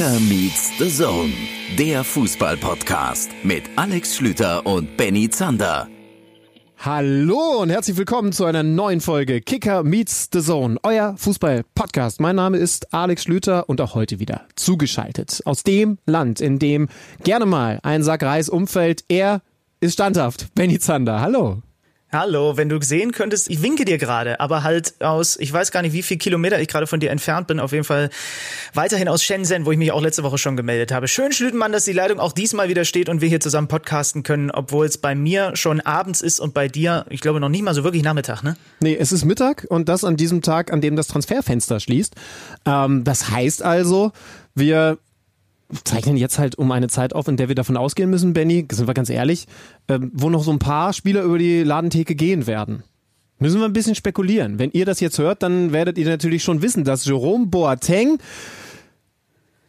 Kicker meets the Zone, der Fußball-Podcast mit Alex Schlüter und Benny Zander. Hallo und herzlich willkommen zu einer neuen Folge Kicker meets the Zone, euer Fußball-Podcast. Mein Name ist Alex Schlüter und auch heute wieder zugeschaltet aus dem Land, in dem gerne mal ein Sack Reis umfällt. Er ist standhaft. Benny Zander, hallo. Hallo, wenn du sehen könntest, ich winke dir gerade, aber halt aus, ich weiß gar nicht, wie viel Kilometer ich gerade von dir entfernt bin, auf jeden Fall weiterhin aus Shenzhen, wo ich mich auch letzte Woche schon gemeldet habe. Schön, Schlütenmann, dass die Leitung auch diesmal wieder steht und wir hier zusammen podcasten können, obwohl es bei mir schon abends ist und bei dir, ich glaube, noch nicht mal so wirklich Nachmittag, ne? Nee, es ist Mittag und das an diesem Tag, an dem das Transferfenster schließt. Ähm, das heißt also, wir zeichnen jetzt halt um eine Zeit auf, in der wir davon ausgehen müssen, Benny, sind wir ganz ehrlich, ähm, wo noch so ein paar Spieler über die Ladentheke gehen werden. Müssen wir ein bisschen spekulieren. Wenn ihr das jetzt hört, dann werdet ihr natürlich schon wissen, dass Jerome Boateng,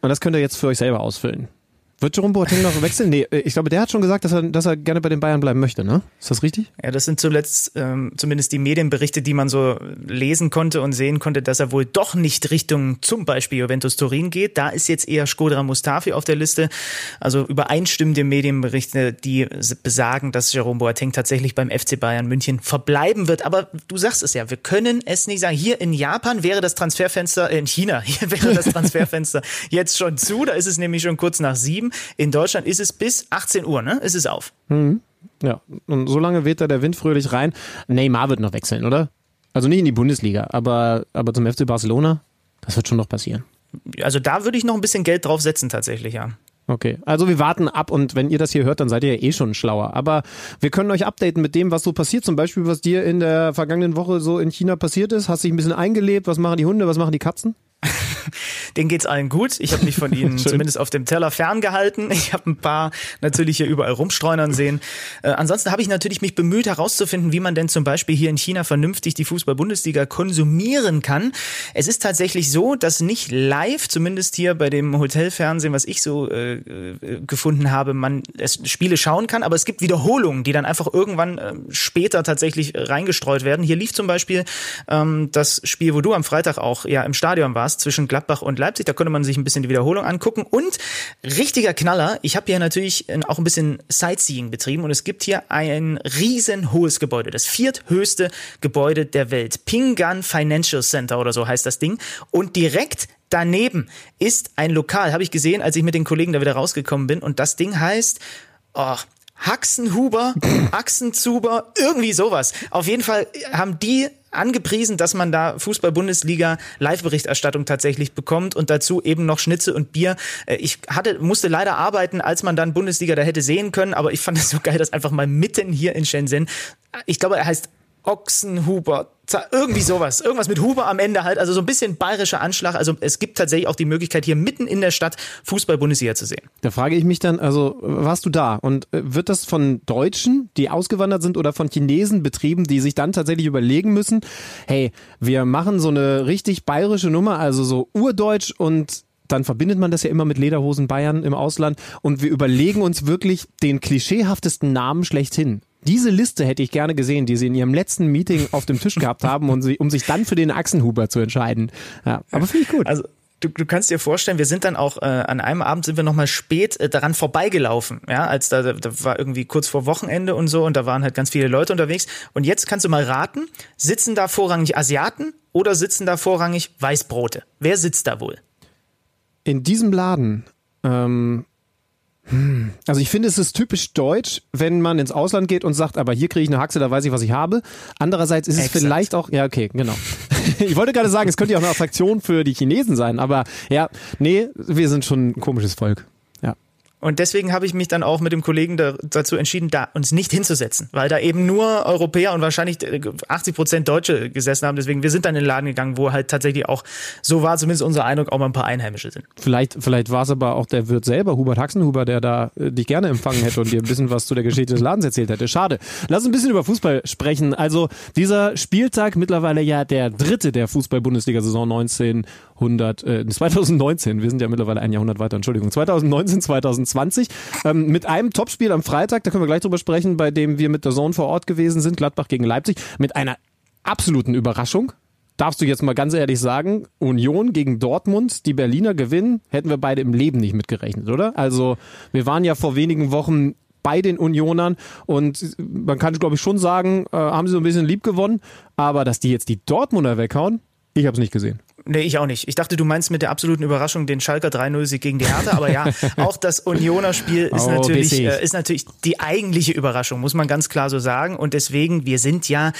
und das könnt ihr jetzt für euch selber ausfüllen, wird Jerome Boateng noch wechseln? Nee, äh, ich glaube, der hat schon gesagt, dass er, dass er gerne bei den Bayern bleiben möchte, ne? Ist das richtig? Ja, das sind zuletzt ähm, zumindest die Medienberichte, die man so lesen konnte und sehen konnte, dass er wohl doch nicht Richtung zum Beispiel Juventus Turin geht. Da ist jetzt eher Skodra Mustafi auf der Liste. Also übereinstimmende Medienberichte, die besagen, dass Jerome Boateng tatsächlich beim FC Bayern München verbleiben wird. Aber du sagst es ja, wir können es nicht sagen. Hier in Japan wäre das Transferfenster, äh, in China, hier wäre das Transferfenster jetzt schon zu. Da ist es nämlich schon kurz nach sieben. In Deutschland ist es bis 18 Uhr, ne? Ist es auf. Mhm. Ja, und so lange weht da der Wind fröhlich rein. Neymar wird noch wechseln, oder? Also nicht in die Bundesliga, aber, aber zum FC Barcelona, das wird schon noch passieren. Also da würde ich noch ein bisschen Geld drauf setzen, tatsächlich, ja. Okay, also wir warten ab und wenn ihr das hier hört, dann seid ihr ja eh schon schlauer. Aber wir können euch updaten mit dem, was so passiert. Zum Beispiel, was dir in der vergangenen Woche so in China passiert ist. Hast dich ein bisschen eingelebt? Was machen die Hunde? Was machen die Katzen? Den geht's allen gut. Ich habe mich von ihnen zumindest auf dem Teller ferngehalten. Ich habe ein paar natürlich hier überall rumstreunern sehen. Äh, ansonsten habe ich natürlich mich bemüht herauszufinden, wie man denn zum Beispiel hier in China vernünftig die Fußball-Bundesliga konsumieren kann. Es ist tatsächlich so, dass nicht live, zumindest hier bei dem Hotelfernsehen, was ich so äh, äh gefunden habe, man es Spiele schauen kann, aber es gibt Wiederholungen, die dann einfach irgendwann äh, später tatsächlich reingestreut werden. Hier lief zum Beispiel ähm, das Spiel, wo du am Freitag auch ja im Stadion warst, zwischen Gladbach und Leipzig. Da konnte man sich ein bisschen die Wiederholung angucken. Und richtiger Knaller, ich habe hier natürlich auch ein bisschen Sightseeing betrieben und es gibt hier ein riesenhohes Gebäude, das vierthöchste Gebäude der Welt. Pingan Financial Center oder so heißt das Ding. Und direkt daneben ist ein Lokal, habe ich gesehen, als ich mit den Kollegen da wieder rausgekommen bin. Und das Ding heißt, oh, Haxenhuber, Achsenzuber, irgendwie sowas. Auf jeden Fall haben die angepriesen, dass man da Fußball-Bundesliga Live-Berichterstattung tatsächlich bekommt und dazu eben noch Schnitze und Bier. Äh, ich hatte, musste leider arbeiten, als man dann Bundesliga da hätte sehen können, aber ich fand es so geil, dass einfach mal mitten hier in Shenzhen, ich glaube, er heißt Ochsenhuber, irgendwie sowas, irgendwas mit Huber am Ende halt, also so ein bisschen bayerischer Anschlag. Also es gibt tatsächlich auch die Möglichkeit, hier mitten in der Stadt Fußball-Bundesliga zu sehen. Da frage ich mich dann, also warst du da und äh, wird das von Deutschen, die ausgewandert sind oder von Chinesen betrieben, die sich dann tatsächlich überlegen müssen, hey, wir machen so eine richtig bayerische Nummer, also so urdeutsch und dann verbindet man das ja immer mit Lederhosen Bayern im Ausland und wir überlegen uns wirklich den klischeehaftesten Namen schlechthin. Diese Liste hätte ich gerne gesehen, die sie in ihrem letzten Meeting auf dem Tisch gehabt haben, um, sie, um sich dann für den Achsenhuber zu entscheiden. Ja, aber finde ich gut. Also Du, du kannst dir vorstellen, wir sind dann auch äh, an einem Abend sind wir noch mal spät äh, daran vorbeigelaufen, ja, als da, da war irgendwie kurz vor Wochenende und so und da waren halt ganz viele Leute unterwegs und jetzt kannst du mal raten, sitzen da vorrangig Asiaten oder sitzen da vorrangig Weißbrote? Wer sitzt da wohl? In diesem Laden ähm, hm. Also ich finde, es ist typisch deutsch, wenn man ins Ausland geht und sagt, aber hier kriege ich eine Haxe, da weiß ich, was ich habe. Andererseits ist Exakt. es vielleicht auch, ja okay, genau. ich wollte gerade sagen, es könnte ja auch eine Attraktion für die Chinesen sein, aber ja, nee, wir sind schon ein komisches Volk. Und deswegen habe ich mich dann auch mit dem Kollegen da, dazu entschieden, da uns nicht hinzusetzen, weil da eben nur Europäer und wahrscheinlich 80 Prozent Deutsche gesessen haben. Deswegen, wir sind dann in den Laden gegangen, wo halt tatsächlich auch, so war zumindest unser Eindruck, auch mal ein paar Einheimische sind. Vielleicht, vielleicht war es aber auch der Wirt selber, Hubert Haxenhuber, der da äh, dich gerne empfangen hätte und dir ein bisschen was zu der Geschichte des Ladens erzählt hätte. Schade. Lass uns ein bisschen über Fußball sprechen. Also dieser Spieltag mittlerweile ja der dritte der Fußball-Bundesliga-Saison 19 100, äh, 2019, wir sind ja mittlerweile ein Jahrhundert weiter, Entschuldigung, 2019, 2020, ähm, mit einem Topspiel am Freitag, da können wir gleich drüber sprechen, bei dem wir mit der Zone vor Ort gewesen sind, Gladbach gegen Leipzig, mit einer absoluten Überraschung. darfst du jetzt mal ganz ehrlich sagen, Union gegen Dortmund, die Berliner gewinnen, hätten wir beide im Leben nicht mitgerechnet, oder? Also wir waren ja vor wenigen Wochen bei den Unionern und man kann, glaube ich, schon sagen, äh, haben sie so ein bisschen lieb gewonnen, aber dass die jetzt die Dortmunder weghauen, ich habe es nicht gesehen. Nee, ich auch nicht. Ich dachte, du meinst mit der absoluten Überraschung den Schalker 3-0-Sieg gegen die Hertha, aber ja, auch das Unioner-Spiel ist, oh, natürlich, äh, ist natürlich die eigentliche Überraschung, muss man ganz klar so sagen. Und deswegen, wir sind ja,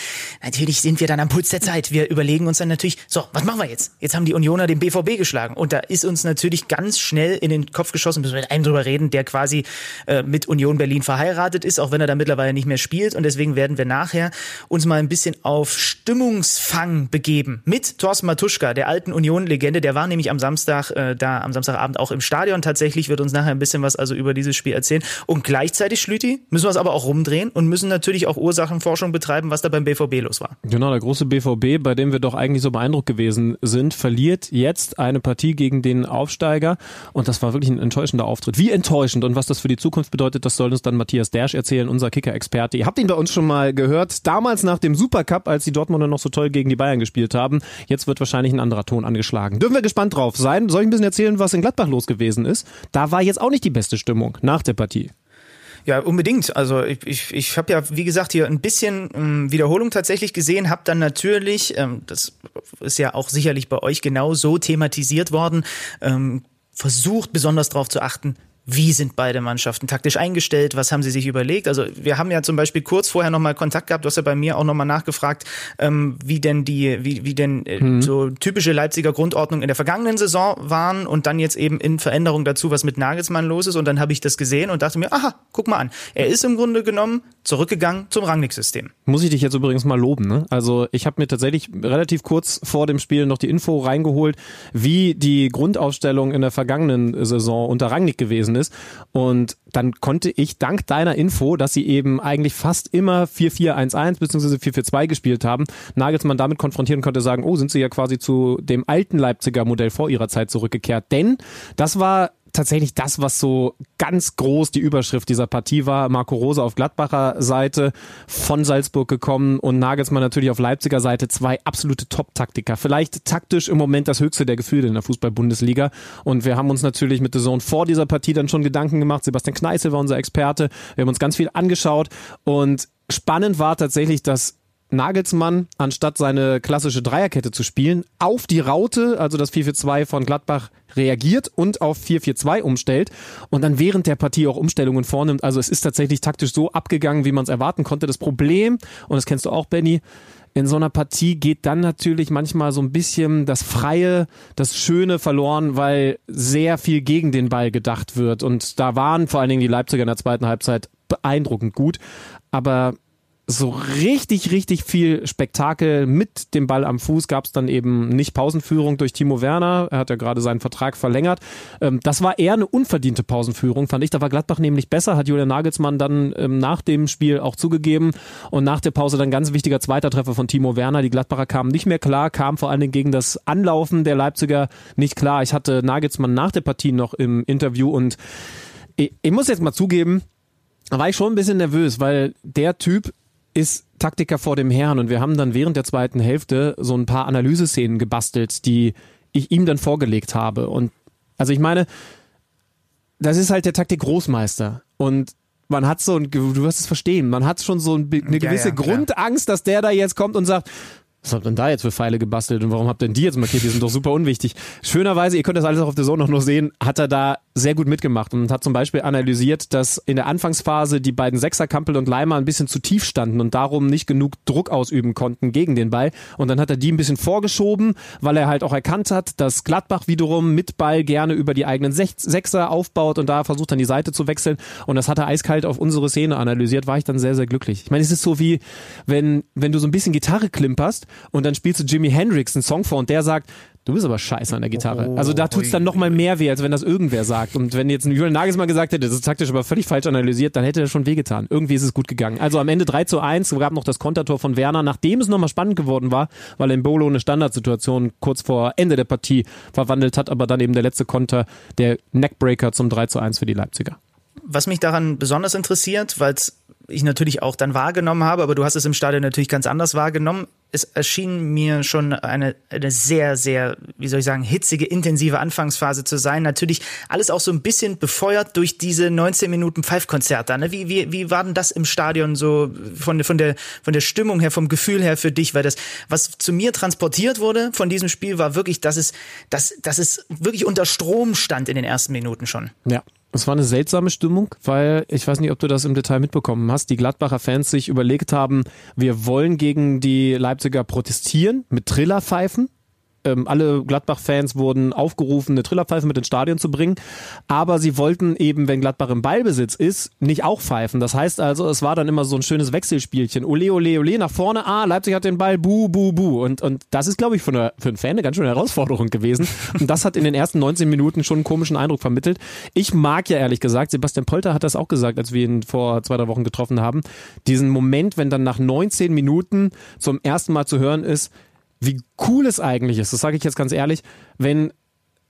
natürlich sind wir dann am Puls der Zeit. Wir überlegen uns dann natürlich, so, was machen wir jetzt? Jetzt haben die Unioner den BVB geschlagen. Und da ist uns natürlich ganz schnell in den Kopf geschossen, müssen wir mit einem drüber reden, der quasi äh, mit Union Berlin verheiratet ist, auch wenn er da mittlerweile nicht mehr spielt. Und deswegen werden wir nachher uns mal ein bisschen auf Stimmungsfang begeben mit Thorsten Matuschka, der alten Union-Legende, der war nämlich am Samstag äh, da, am Samstagabend auch im Stadion tatsächlich, wird uns nachher ein bisschen was also über dieses Spiel erzählen. Und gleichzeitig, Schlüti, müssen wir es aber auch rumdrehen und müssen natürlich auch Ursachenforschung betreiben, was da beim BVB los war. Genau, der große BVB, bei dem wir doch eigentlich so beeindruckt gewesen sind, verliert jetzt eine Partie gegen den Aufsteiger und das war wirklich ein enttäuschender Auftritt. Wie enttäuschend und was das für die Zukunft bedeutet, das soll uns dann Matthias Dersch erzählen, unser Kicker-Experte. Ihr habt ihn bei uns schon mal gehört, damals nach dem Supercup, als die Dortmunder noch so toll gegen die Bayern gespielt haben. Jetzt wird wahrscheinlich ein anderer Ton angeschlagen. Dürfen wir gespannt drauf sein. Soll ich ein bisschen erzählen, was in Gladbach los gewesen ist? Da war jetzt auch nicht die beste Stimmung nach der Partie. Ja, unbedingt. Also ich, ich, ich habe ja, wie gesagt, hier ein bisschen ähm, Wiederholung tatsächlich gesehen, habe dann natürlich, ähm, das ist ja auch sicherlich bei euch genau so thematisiert worden, ähm, versucht besonders darauf zu achten, wie sind beide Mannschaften taktisch eingestellt, was haben sie sich überlegt. Also wir haben ja zum Beispiel kurz vorher nochmal Kontakt gehabt, du hast ja bei mir auch nochmal nachgefragt, ähm, wie denn die, wie, wie denn äh, mhm. so typische Leipziger Grundordnung in der vergangenen Saison waren und dann jetzt eben in Veränderung dazu, was mit Nagelsmann los ist. Und dann habe ich das gesehen und dachte mir, aha, guck mal an. Er ist im Grunde genommen zurückgegangen zum Rangnick-System. Muss ich dich jetzt übrigens mal loben, ne? Also ich habe mir tatsächlich relativ kurz vor dem Spiel noch die Info reingeholt, wie die Grundausstellung in der vergangenen Saison unter Rangnick gewesen gewesen ist. Und dann konnte ich dank deiner Info, dass sie eben eigentlich fast immer 4-4-1-1 bzw. 4-4-2 gespielt haben, Nagelsmann damit konfrontieren konnte, sagen, oh, sind sie ja quasi zu dem alten Leipziger Modell vor ihrer Zeit zurückgekehrt. Denn das war tatsächlich das, was so ganz groß die Überschrift dieser Partie war. Marco Rose auf Gladbacher Seite von Salzburg gekommen und Nagelsmann natürlich auf Leipziger Seite. Zwei absolute Top-Taktiker. Vielleicht taktisch im Moment das höchste der Gefühle in der Fußball-Bundesliga. Und wir haben uns natürlich mit The Zone vor dieser Partie dann schon Gedanken gemacht. Sebastian Kneißel war unser Experte. Wir haben uns ganz viel angeschaut und spannend war tatsächlich, dass Nagelsmann, anstatt seine klassische Dreierkette zu spielen, auf die Raute, also das 4-4-2 von Gladbach, reagiert und auf 4-4-2 umstellt und dann während der Partie auch Umstellungen vornimmt. Also es ist tatsächlich taktisch so abgegangen, wie man es erwarten konnte. Das Problem, und das kennst du auch, Benny, in so einer Partie geht dann natürlich manchmal so ein bisschen das Freie, das Schöne verloren, weil sehr viel gegen den Ball gedacht wird. Und da waren vor allen Dingen die Leipziger in der zweiten Halbzeit beeindruckend gut. Aber so richtig, richtig viel Spektakel mit dem Ball am Fuß gab es dann eben nicht Pausenführung durch Timo Werner. Er hat ja gerade seinen Vertrag verlängert. Ähm, das war eher eine unverdiente Pausenführung, fand ich. Da war Gladbach nämlich besser, hat Julian Nagelsmann dann ähm, nach dem Spiel auch zugegeben. Und nach der Pause dann ganz wichtiger zweiter Treffer von Timo Werner. Die Gladbacher kamen nicht mehr klar, kamen vor allen Dingen gegen das Anlaufen der Leipziger nicht klar. Ich hatte Nagelsmann nach der Partie noch im Interview und ich, ich muss jetzt mal zugeben, da war ich schon ein bisschen nervös, weil der Typ ist Taktiker vor dem Herrn. Und wir haben dann während der zweiten Hälfte so ein paar Analyseszenen gebastelt, die ich ihm dann vorgelegt habe. Und also ich meine, das ist halt der Taktik Großmeister. Und man hat so ein, du wirst es verstehen, man hat schon so eine gewisse ja, ja, Grundangst, dass der da jetzt kommt und sagt, was habt ihr denn da jetzt für Pfeile gebastelt und warum habt ihr denn die jetzt markiert? Die sind doch super unwichtig. Schönerweise, ihr könnt das alles auch auf der Zone noch nur sehen, hat er da sehr gut mitgemacht und hat zum Beispiel analysiert, dass in der Anfangsphase die beiden Sechser, Kampel und Leimer ein bisschen zu tief standen und darum nicht genug Druck ausüben konnten gegen den Ball. Und dann hat er die ein bisschen vorgeschoben, weil er halt auch erkannt hat, dass Gladbach wiederum mit Ball gerne über die eigenen Sechser aufbaut und da versucht dann die Seite zu wechseln. Und das hat er eiskalt auf unsere Szene analysiert, war ich dann sehr, sehr glücklich. Ich meine, es ist so wie, wenn, wenn du so ein bisschen Gitarre klimperst und dann spielst du Jimi Hendrix einen Song vor und der sagt, du bist aber scheiße an der Gitarre. Oh, also da tut's dann noch mal mehr weh, als wenn das irgendwer sagt. Und wenn jetzt ein Julian Nagelsmann gesagt hätte, das ist taktisch aber völlig falsch analysiert, dann hätte er schon wehgetan. Irgendwie ist es gut gegangen. Also am Ende 3 zu 1, gab noch das Kontertor von Werner, nachdem es nochmal spannend geworden war, weil in Bolo eine Standardsituation kurz vor Ende der Partie verwandelt hat, aber dann eben der letzte Konter, der Neckbreaker zum 3 zu 1 für die Leipziger. Was mich daran besonders interessiert, weil es ich natürlich auch dann wahrgenommen habe, aber du hast es im Stadion natürlich ganz anders wahrgenommen. Es erschien mir schon eine, eine sehr, sehr, wie soll ich sagen, hitzige, intensive Anfangsphase zu sein. Natürlich alles auch so ein bisschen befeuert durch diese 19 Minuten Pfeifkonzerte. Ne? Wie, wie, wie war denn das im Stadion so von, von, der, von der Stimmung her, vom Gefühl her für dich? Weil das, was zu mir transportiert wurde von diesem Spiel, war wirklich, dass es, dass, dass es wirklich unter Strom stand in den ersten Minuten schon. Ja, es war eine seltsame Stimmung, weil ich weiß nicht, ob du das im Detail mitbekommen hast. Die Gladbacher Fans sich überlegt haben, wir wollen gegen die Leipziger protestieren mit Trillerpfeifen ähm, alle Gladbach-Fans wurden aufgerufen, eine Trillerpfeife mit ins Stadion zu bringen. Aber sie wollten eben, wenn Gladbach im Ballbesitz ist, nicht auch pfeifen. Das heißt also, es war dann immer so ein schönes Wechselspielchen. Ole, ole, ole, nach vorne, ah, Leipzig hat den Ball, bu, bu, bu. Und, und das ist, glaube ich, für, eine, für einen Fan eine ganz schöne Herausforderung gewesen. Und das hat in den ersten 19 Minuten schon einen komischen Eindruck vermittelt. Ich mag ja ehrlich gesagt, Sebastian Polter hat das auch gesagt, als wir ihn vor zwei, drei Wochen getroffen haben, diesen Moment, wenn dann nach 19 Minuten zum ersten Mal zu hören ist, wie cool es eigentlich ist, das sage ich jetzt ganz ehrlich, wenn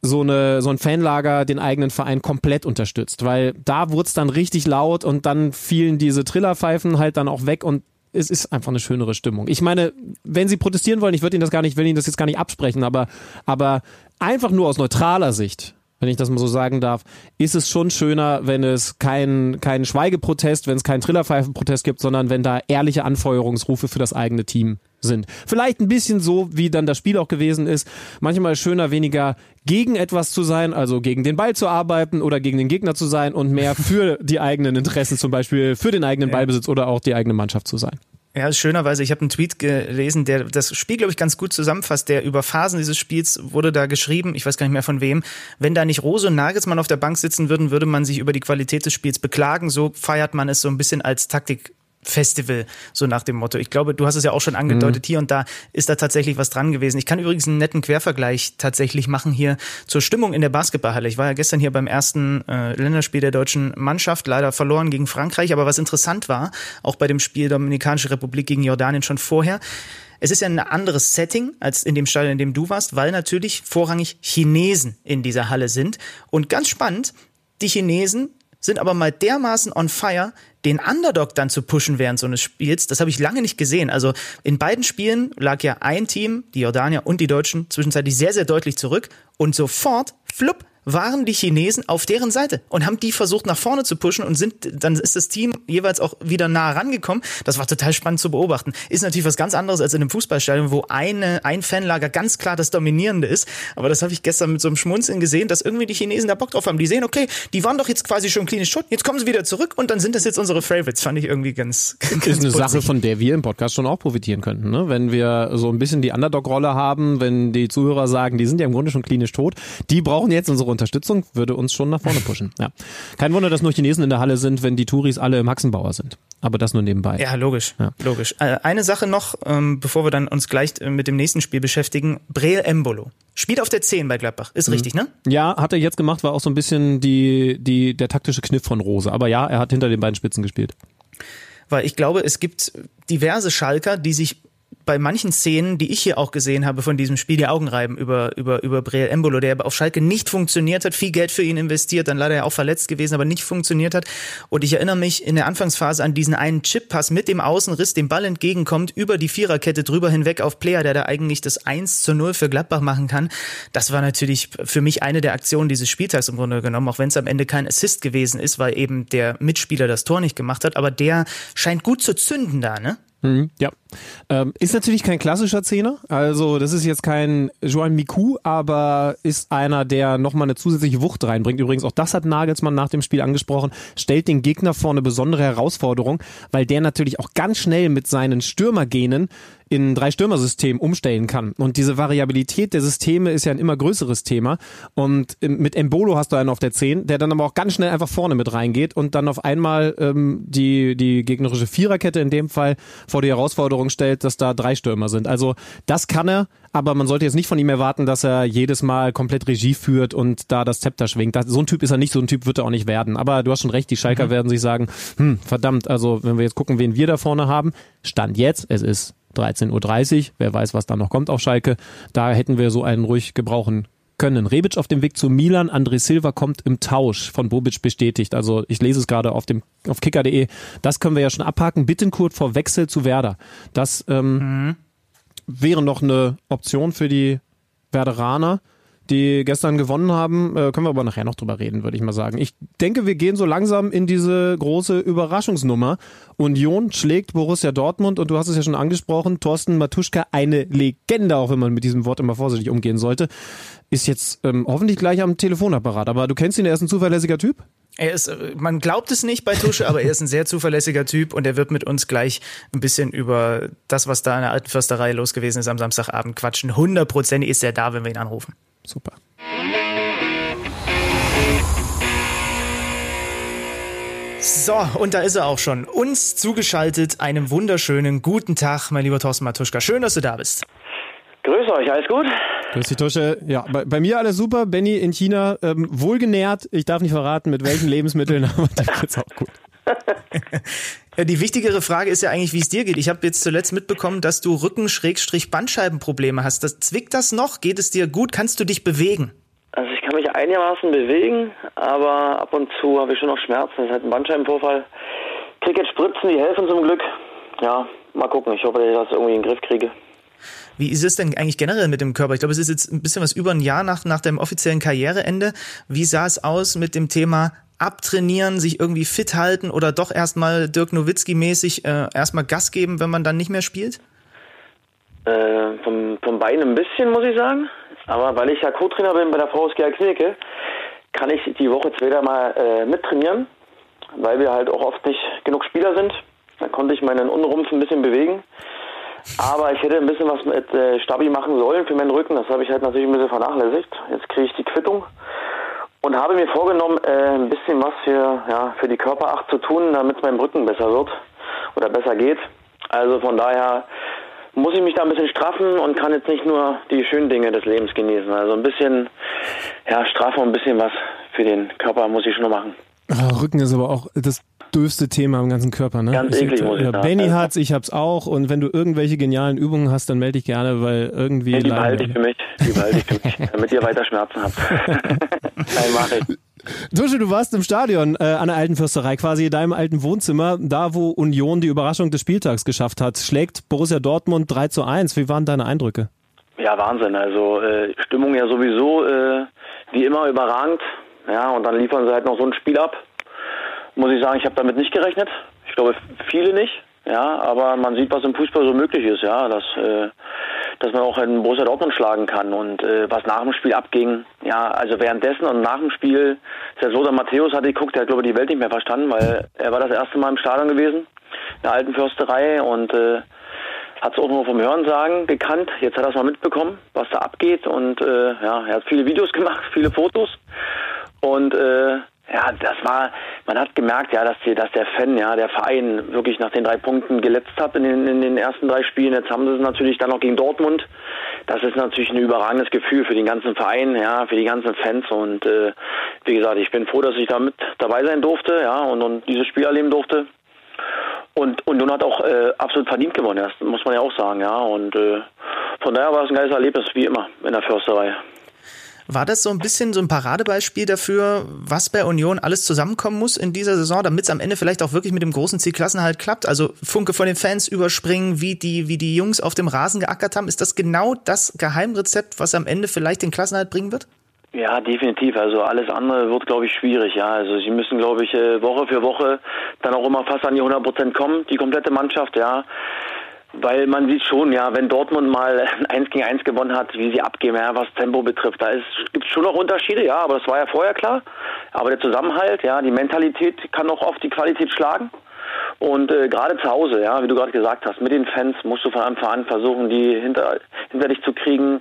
so, eine, so ein Fanlager den eigenen Verein komplett unterstützt, weil da wurde es dann richtig laut und dann fielen diese Trillerpfeifen halt dann auch weg und es ist einfach eine schönere Stimmung. Ich meine, wenn Sie protestieren wollen, ich würde Ihnen das gar nicht, will Ihnen das jetzt gar nicht absprechen, aber, aber einfach nur aus neutraler Sicht, wenn ich das mal so sagen darf, ist es schon schöner, wenn es keinen kein Schweigeprotest, wenn es keinen Trillerpfeifenprotest gibt, sondern wenn da ehrliche Anfeuerungsrufe für das eigene Team sind. Vielleicht ein bisschen so, wie dann das Spiel auch gewesen ist. Manchmal schöner, weniger gegen etwas zu sein, also gegen den Ball zu arbeiten oder gegen den Gegner zu sein und mehr für die eigenen Interessen, zum Beispiel für den eigenen Ballbesitz oder auch die eigene Mannschaft zu sein. Ja, schönerweise, ich habe einen Tweet gelesen, der das Spiel, glaube ich, ganz gut zusammenfasst. Der über Phasen dieses Spiels wurde da geschrieben, ich weiß gar nicht mehr von wem. Wenn da nicht Rose und Nagelsmann auf der Bank sitzen würden, würde man sich über die Qualität des Spiels beklagen. So feiert man es so ein bisschen als Taktik Festival, so nach dem Motto. Ich glaube, du hast es ja auch schon angedeutet, mhm. hier und da ist da tatsächlich was dran gewesen. Ich kann übrigens einen netten Quervergleich tatsächlich machen hier zur Stimmung in der Basketballhalle. Ich war ja gestern hier beim ersten äh, Länderspiel der deutschen Mannschaft, leider verloren gegen Frankreich, aber was interessant war, auch bei dem Spiel Dominikanische Republik gegen Jordanien schon vorher, es ist ja ein anderes Setting als in dem Stadion, in dem du warst, weil natürlich vorrangig Chinesen in dieser Halle sind. Und ganz spannend, die Chinesen sind aber mal dermaßen on fire, den Underdog dann zu pushen während so eines Spiels, das habe ich lange nicht gesehen. Also in beiden Spielen lag ja ein Team, die Jordanier und die Deutschen, zwischenzeitlich sehr, sehr deutlich zurück und sofort, flupp, waren die Chinesen auf deren Seite und haben die versucht nach vorne zu pushen und sind, dann ist das Team jeweils auch wieder nah rangekommen. Das war total spannend zu beobachten. Ist natürlich was ganz anderes als in einem Fußballstadion, wo eine, ein Fanlager ganz klar das Dominierende ist. Aber das habe ich gestern mit so einem Schmunzeln gesehen, dass irgendwie die Chinesen da Bock drauf haben. Die sehen, okay, die waren doch jetzt quasi schon klinisch tot, jetzt kommen sie wieder zurück und dann sind das jetzt unsere Favorites. Fand ich irgendwie ganz, ganz Ist eine putzig. Sache, von der wir im Podcast schon auch profitieren könnten, ne? Wenn wir so ein bisschen die Underdog-Rolle haben, wenn die Zuhörer sagen, die sind ja im Grunde schon klinisch tot, die brauchen jetzt unsere Unterstützung, würde uns schon nach vorne pushen. Ja. Kein Wunder, dass nur Chinesen in der Halle sind, wenn die Touris alle im Haxenbauer sind. Aber das nur nebenbei. Ja, logisch. Ja. Logisch. Äh, eine Sache noch, ähm, bevor wir dann uns gleich äh, mit dem nächsten Spiel beschäftigen. Breel Embolo. Spielt auf der 10 bei Gladbach. Ist mhm. richtig, ne? Ja, hat er jetzt gemacht, war auch so ein bisschen die, die, der taktische Kniff von Rose. Aber ja, er hat hinter den beiden Spitzen gespielt. Weil ich glaube, es gibt diverse Schalker, die sich bei manchen Szenen, die ich hier auch gesehen habe von diesem Spiel, die Augen reiben über, über, über Breel Embolo, der auf Schalke nicht funktioniert hat, viel Geld für ihn investiert, dann leider ja auch verletzt gewesen, aber nicht funktioniert hat. Und ich erinnere mich in der Anfangsphase an diesen einen Chip-Pass mit dem Außenriss, dem Ball entgegenkommt, über die Viererkette drüber hinweg auf Player, der da eigentlich das 1 zu 0 für Gladbach machen kann. Das war natürlich für mich eine der Aktionen dieses Spieltags im Grunde genommen, auch wenn es am Ende kein Assist gewesen ist, weil eben der Mitspieler das Tor nicht gemacht hat, aber der scheint gut zu zünden da, ne? Mhm, ja. Ähm, ist natürlich kein klassischer Zehner. Also, das ist jetzt kein Joan Miku, aber ist einer, der nochmal eine zusätzliche Wucht reinbringt. Übrigens, auch das hat Nagelsmann nach dem Spiel angesprochen. Stellt den Gegner vor eine besondere Herausforderung, weil der natürlich auch ganz schnell mit seinen Stürmergenen in drei Stürmersystem umstellen kann. Und diese Variabilität der Systeme ist ja ein immer größeres Thema. Und mit Embolo hast du einen auf der 10, der dann aber auch ganz schnell einfach vorne mit reingeht und dann auf einmal ähm, die, die gegnerische Viererkette in dem Fall vor die Herausforderung stellt, dass da drei Stürmer sind. Also das kann er, aber man sollte jetzt nicht von ihm erwarten, dass er jedes Mal komplett Regie führt und da das Zepter schwingt. so ein Typ ist er nicht, so ein Typ wird er auch nicht werden. Aber du hast schon recht, die Schalker mhm. werden sich sagen, hm, verdammt, also wenn wir jetzt gucken, wen wir da vorne haben, Stand jetzt, es ist 13.30 Uhr. Wer weiß, was da noch kommt auf Schalke. Da hätten wir so einen ruhig gebrauchen können. Rebic auf dem Weg zu Milan, André Silva kommt im Tausch von Bobic bestätigt. Also ich lese es gerade auf dem auf kicker.de. Das können wir ja schon abhaken. Bittenkurt vor Wechsel zu Werder. Das ähm, mhm. wäre noch eine Option für die Werderaner die gestern gewonnen haben. Äh, können wir aber nachher noch drüber reden, würde ich mal sagen. Ich denke, wir gehen so langsam in diese große Überraschungsnummer. Union schlägt Borussia Dortmund und du hast es ja schon angesprochen, Thorsten Matuschka, eine Legende, auch wenn man mit diesem Wort immer vorsichtig umgehen sollte, ist jetzt ähm, hoffentlich gleich am Telefonapparat. Aber du kennst ihn, er ist ein zuverlässiger Typ? Er ist, äh, man glaubt es nicht bei Tusche, aber er ist ein sehr zuverlässiger Typ und er wird mit uns gleich ein bisschen über das, was da in der alten Försterei los gewesen ist am Samstagabend quatschen. Hundertprozentig ist er da, wenn wir ihn anrufen. Super. So, und da ist er auch schon. Uns zugeschaltet. Einen wunderschönen guten Tag, mein lieber Thorsten Matuschka. Schön, dass du da bist. Grüß euch, alles gut? Grüß dich, Tusche. Ja, bei, bei, mir alles super. Benny in China ähm, wohlgenährt. Ich darf nicht verraten, mit welchen Lebensmitteln, aber das geht's auch gut. Die wichtigere Frage ist ja eigentlich, wie es dir geht. Ich habe jetzt zuletzt mitbekommen, dass du Rücken-Bandscheibenprobleme hast. Das, zwickt das noch? Geht es dir gut? Kannst du dich bewegen? Also ich kann mich einigermaßen bewegen, aber ab und zu habe ich schon noch Schmerzen. Das ist halt ein Bandscheibenvorfall. Krieg jetzt Spritzen, die helfen zum Glück. Ja, mal gucken. Ich hoffe, dass ich das irgendwie in den Griff kriege. Wie ist es denn eigentlich generell mit dem Körper? Ich glaube, es ist jetzt ein bisschen was über ein Jahr nach, nach dem offiziellen Karriereende. Wie sah es aus mit dem Thema abtrainieren, sich irgendwie fit halten oder doch erstmal Dirk Nowitzki-mäßig äh, erstmal Gas geben, wenn man dann nicht mehr spielt? Äh, vom, vom Bein ein bisschen, muss ich sagen. Aber weil ich ja Co-Trainer bin bei der VSG Knirke, kann ich die Woche später mal äh, mittrainieren, weil wir halt auch oft nicht genug Spieler sind. Da konnte ich meinen Unrumpf ein bisschen bewegen. Aber ich hätte ein bisschen was mit äh, Stabi machen sollen für meinen Rücken. Das habe ich halt natürlich ein bisschen vernachlässigt. Jetzt kriege ich die Quittung und habe mir vorgenommen, äh, ein bisschen was für, ja, für die Körperacht zu tun, damit es meinem Rücken besser wird oder besser geht. Also von daher muss ich mich da ein bisschen straffen und kann jetzt nicht nur die schönen Dinge des Lebens genießen. Also ein bisschen, ja, Strafe und ein bisschen was für den Körper muss ich schon machen. Oh, Rücken ist aber auch das dürfste Thema im ganzen Körper, ne? Ganz eklig, muss ich ja, Benny hat's, ich hab's auch. Und wenn du irgendwelche genialen Übungen hast, dann melde dich gerne, weil irgendwie. Nee, die behalte ich für mich. Die behalte ich für mich, damit ihr weiter Schmerzen habt. Nein, mache ich. Tusche, du warst im Stadion äh, an der Alten Fürsterei, quasi in deinem alten Wohnzimmer, da wo Union die Überraschung des Spieltags geschafft hat. Schlägt Borussia Dortmund 3 zu 1. Wie waren deine Eindrücke? Ja, Wahnsinn. Also äh, Stimmung ja sowieso äh, wie immer überragend. Ja, und dann liefern sie halt noch so ein Spiel ab muss ich sagen, ich habe damit nicht gerechnet. Ich glaube, viele nicht. Ja, aber man sieht, was im Fußball so möglich ist, ja, dass, äh, dass man auch einen Borussia Dortmund schlagen kann und äh, was nach dem Spiel abging, ja, also währenddessen und nach dem Spiel, ist ja so, der Matthäus hatte geguckt, der hat glaube ich die Welt nicht mehr verstanden, weil er war das erste Mal im Stadion gewesen, in der alten Försterei und äh, hat es auch nur vom Hörensagen gekannt. Jetzt hat er es mal mitbekommen, was da abgeht und äh, ja, er hat viele Videos gemacht, viele Fotos und äh, ja, das war, man hat gemerkt, ja, dass, die, dass der Fan, ja, der Verein wirklich nach den drei Punkten geletzt hat in den, in den ersten drei Spielen. Jetzt haben sie es natürlich dann noch gegen Dortmund. Das ist natürlich ein überragendes Gefühl für den ganzen Verein, ja, für die ganzen Fans. Und äh, wie gesagt, ich bin froh, dass ich da mit dabei sein durfte, ja, und, und dieses Spiel erleben durfte. Und und nun hat auch äh, absolut verdient gewonnen, das muss man ja auch sagen, ja. Und äh, von daher war es ein geiles Erlebnis, wie immer, in der Försterei. War das so ein bisschen so ein Paradebeispiel dafür, was bei Union alles zusammenkommen muss in dieser Saison, damit es am Ende vielleicht auch wirklich mit dem großen Ziel Klassenhalt klappt? Also Funke von den Fans überspringen, wie die, wie die Jungs auf dem Rasen geackert haben. Ist das genau das Geheimrezept, was am Ende vielleicht den Klassenhalt bringen wird? Ja, definitiv. Also alles andere wird, glaube ich, schwierig. Ja, also sie müssen, glaube ich, äh, Woche für Woche dann auch immer fast an die 100 Prozent kommen, die komplette Mannschaft. Ja, weil man sieht schon, ja, wenn Dortmund mal ein 1 gegen 1 gewonnen hat, wie sie abgehen, ja, was Tempo betrifft, da gibt es schon noch Unterschiede, ja, aber das war ja vorher klar. Aber der Zusammenhalt, ja, die Mentalität kann auch oft die Qualität schlagen. Und äh, gerade zu Hause, ja, wie du gerade gesagt hast, mit den Fans musst du von Anfang an versuchen, die hinter, hinter dich zu kriegen.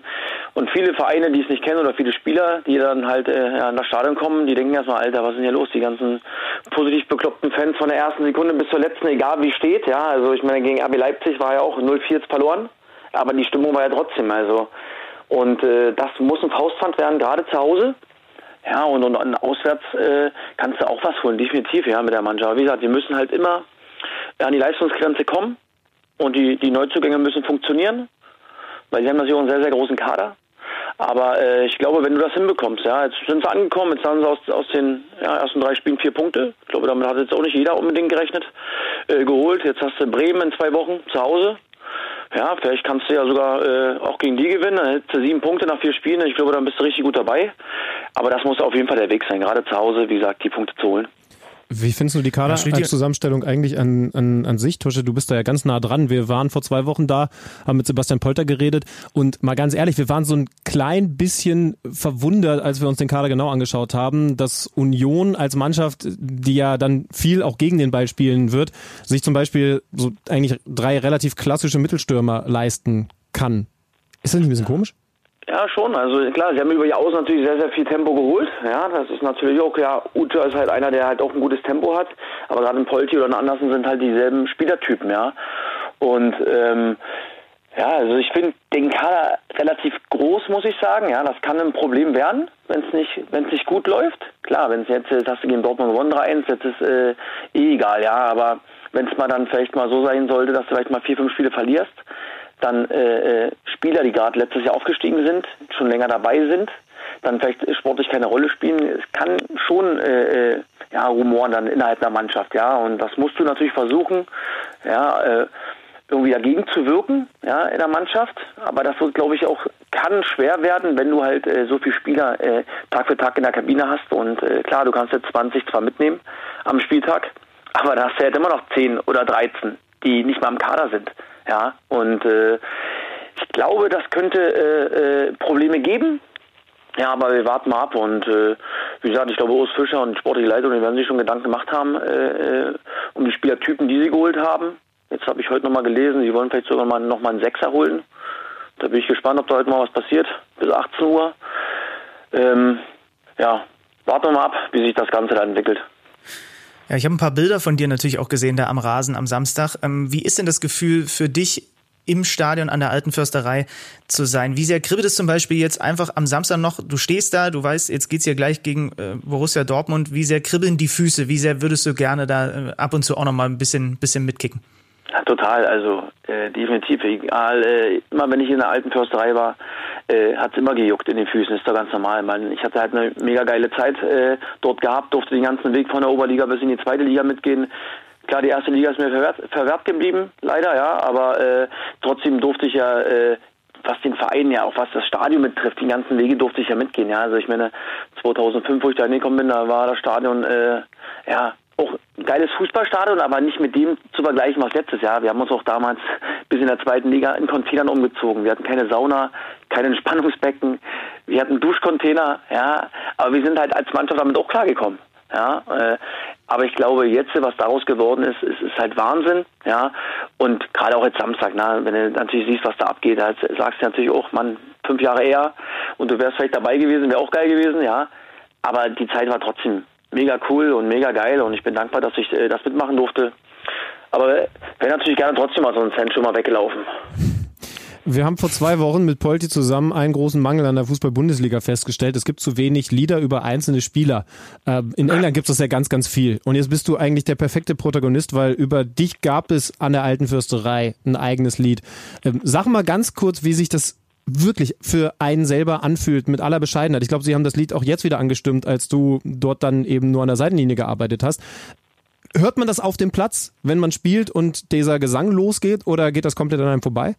Und viele Vereine, die es nicht kennen oder viele Spieler, die dann halt äh, ja, nach Stadion kommen, die denken erstmal, Alter, was ist denn hier los? Die ganzen positiv bekloppten Fans von der ersten Sekunde bis zur letzten, egal wie steht, ja. Also ich meine, gegen RB Leipzig war ja auch 0-4 verloren, aber die Stimmung war ja trotzdem, also. Und äh, das muss ein Faustpfand werden, gerade zu Hause. Ja, und, und, und auswärts äh, kannst du auch was holen, definitiv, ja, mit der Mannschaft. Wie gesagt, wir müssen halt immer an die Leistungsgrenze kommen und die, die Neuzugänge müssen funktionieren, weil sie haben natürlich auch einen sehr, sehr großen Kader. Aber äh, ich glaube, wenn du das hinbekommst, ja, jetzt sind sie angekommen, jetzt haben sie aus, aus den ja, ersten drei Spielen vier Punkte. Ich glaube, damit hat jetzt auch nicht jeder unbedingt gerechnet, äh, geholt. Jetzt hast du Bremen in zwei Wochen zu Hause. Ja, vielleicht kannst du ja sogar äh, auch gegen die gewinnen. Dann hättest du sieben Punkte nach vier Spielen. Ich glaube, dann bist du richtig gut dabei. Aber das muss auf jeden Fall der Weg sein, gerade zu Hause, wie gesagt, die Punkte zu holen. Wie findest du die Kader-Zusammenstellung eigentlich an, an, an sich? Tusche, du bist da ja ganz nah dran. Wir waren vor zwei Wochen da, haben mit Sebastian Polter geredet und mal ganz ehrlich, wir waren so ein klein bisschen verwundert, als wir uns den Kader genau angeschaut haben, dass Union als Mannschaft, die ja dann viel auch gegen den Ball spielen wird, sich zum Beispiel so eigentlich drei relativ klassische Mittelstürmer leisten kann. Ist das nicht ein bisschen komisch? Ja, schon. Also klar, sie haben über die Außen natürlich sehr, sehr viel Tempo geholt. Ja, das ist natürlich auch, ja, Ute ist halt einer, der halt auch ein gutes Tempo hat. Aber gerade ein Polti oder ein Andersen sind halt dieselben Spielertypen, ja. Und ähm, ja, also ich finde den Kader relativ groß, muss ich sagen. Ja, das kann ein Problem werden, wenn es nicht, wenn es nicht gut läuft. Klar, wenn es jetzt, jetzt hast du gegen Dortmund gewonnen 3-1, jetzt ist äh, eh egal, ja. Aber wenn es mal dann vielleicht mal so sein sollte, dass du vielleicht mal vier, fünf Spiele verlierst, dann äh, äh, Spieler, die gerade letztes Jahr aufgestiegen sind, schon länger dabei sind, dann vielleicht sportlich keine Rolle spielen. Es kann schon äh, äh, ja, Rumoren dann innerhalb der Mannschaft, ja. Und das musst du natürlich versuchen, ja, äh, irgendwie dagegen zu wirken, ja, in der Mannschaft. Aber das wird, glaube ich, auch kann schwer werden, wenn du halt äh, so viele Spieler äh, Tag für Tag in der Kabine hast. Und äh, klar, du kannst jetzt 20 zwar mitnehmen am Spieltag, aber da hast du halt immer noch 10 oder 13, die nicht mal im Kader sind. Ja, und äh, ich glaube, das könnte äh, äh, Probleme geben. Ja, aber wir warten mal ab und äh, wie gesagt, ich glaube, Urs Fischer und sportliche Leitung, die werden sich schon Gedanken gemacht haben äh, äh um die Spielertypen, die sie geholt haben. Jetzt habe ich heute nochmal gelesen, sie wollen vielleicht sogar mal nochmal einen Sechser holen. Da bin ich gespannt, ob da heute mal was passiert, bis 18 Uhr. Ähm, ja, warten wir mal ab, wie sich das Ganze da entwickelt. Ja, ich habe ein paar Bilder von dir natürlich auch gesehen da am Rasen am Samstag. Ähm, wie ist denn das Gefühl für dich im Stadion an der Alten Försterei zu sein. Wie sehr kribbelt es zum Beispiel jetzt einfach am Samstag noch, du stehst da, du weißt, jetzt geht's ja gleich gegen äh, Borussia Dortmund, wie sehr kribbeln die Füße, wie sehr würdest du gerne da äh, ab und zu auch nochmal ein bisschen, bisschen mitkicken? Total, also äh, definitiv. Egal, äh, immer wenn ich in der alten Försterei war, äh, hat es immer gejuckt in den Füßen, ist doch ganz normal. Man, ich hatte halt eine mega geile Zeit äh, dort gehabt, durfte den ganzen Weg von der Oberliga bis in die zweite Liga mitgehen. Klar, die erste Liga ist mir verwehrt, verwehrt geblieben, leider, ja, aber äh, trotzdem durfte ich ja äh, was den Verein ja, auch was das Stadion betrifft, die ganzen Wege durfte ich ja mitgehen. Ja, also ich meine, 2005, wo ich da hingekommen bin, da war das Stadion äh, ja auch ein geiles Fußballstadion, aber nicht mit dem zu vergleichen, was letztes Jahr. Wir haben uns auch damals bis in der zweiten Liga in Containern umgezogen. Wir hatten keine Sauna, kein Entspannungsbecken, wir hatten Duschcontainer, ja, aber wir sind halt als Mannschaft damit auch klargekommen. Ja, äh, aber ich glaube, jetzt, was daraus geworden ist, ist, ist halt Wahnsinn. Ja, und gerade auch jetzt Samstag, na, wenn du natürlich siehst, was da abgeht, da sagst du natürlich auch, man, fünf Jahre eher und du wärst vielleicht dabei gewesen, wäre auch geil gewesen, ja. Aber die Zeit war trotzdem mega cool und mega geil und ich bin dankbar, dass ich äh, das mitmachen durfte. Aber wäre natürlich gerne trotzdem mal so ein Cent schon mal weggelaufen. Wir haben vor zwei Wochen mit Polti zusammen einen großen Mangel an der Fußball-Bundesliga festgestellt. Es gibt zu wenig Lieder über einzelne Spieler. Ähm, in England gibt es das ja ganz, ganz viel. Und jetzt bist du eigentlich der perfekte Protagonist, weil über dich gab es an der Alten Fürsterei ein eigenes Lied. Ähm, sag mal ganz kurz, wie sich das wirklich für einen selber anfühlt, mit aller Bescheidenheit. Ich glaube, Sie haben das Lied auch jetzt wieder angestimmt, als du dort dann eben nur an der Seitenlinie gearbeitet hast. Hört man das auf dem Platz, wenn man spielt und dieser Gesang losgeht, oder geht das komplett an einem vorbei?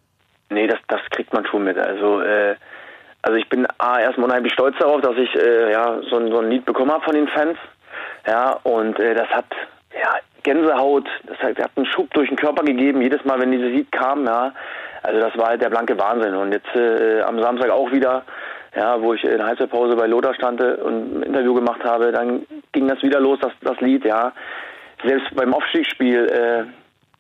Nee, das, das kriegt man schon mit. Also, äh, also ich bin A, erstmal unheimlich stolz darauf, dass ich äh, ja, so, ein, so ein Lied bekommen habe von den Fans. Ja, und äh, das hat ja, Gänsehaut, das hat, hat einen Schub durch den Körper gegeben, jedes Mal, wenn dieses Lied kam, ja. Also das war halt der blanke Wahnsinn. Und jetzt äh, am Samstag auch wieder, ja, wo ich in der Halbzeitpause bei Lothar stand und ein Interview gemacht habe, dann ging das wieder los, das, das Lied, ja. Selbst beim Aufstiegsspiel, äh,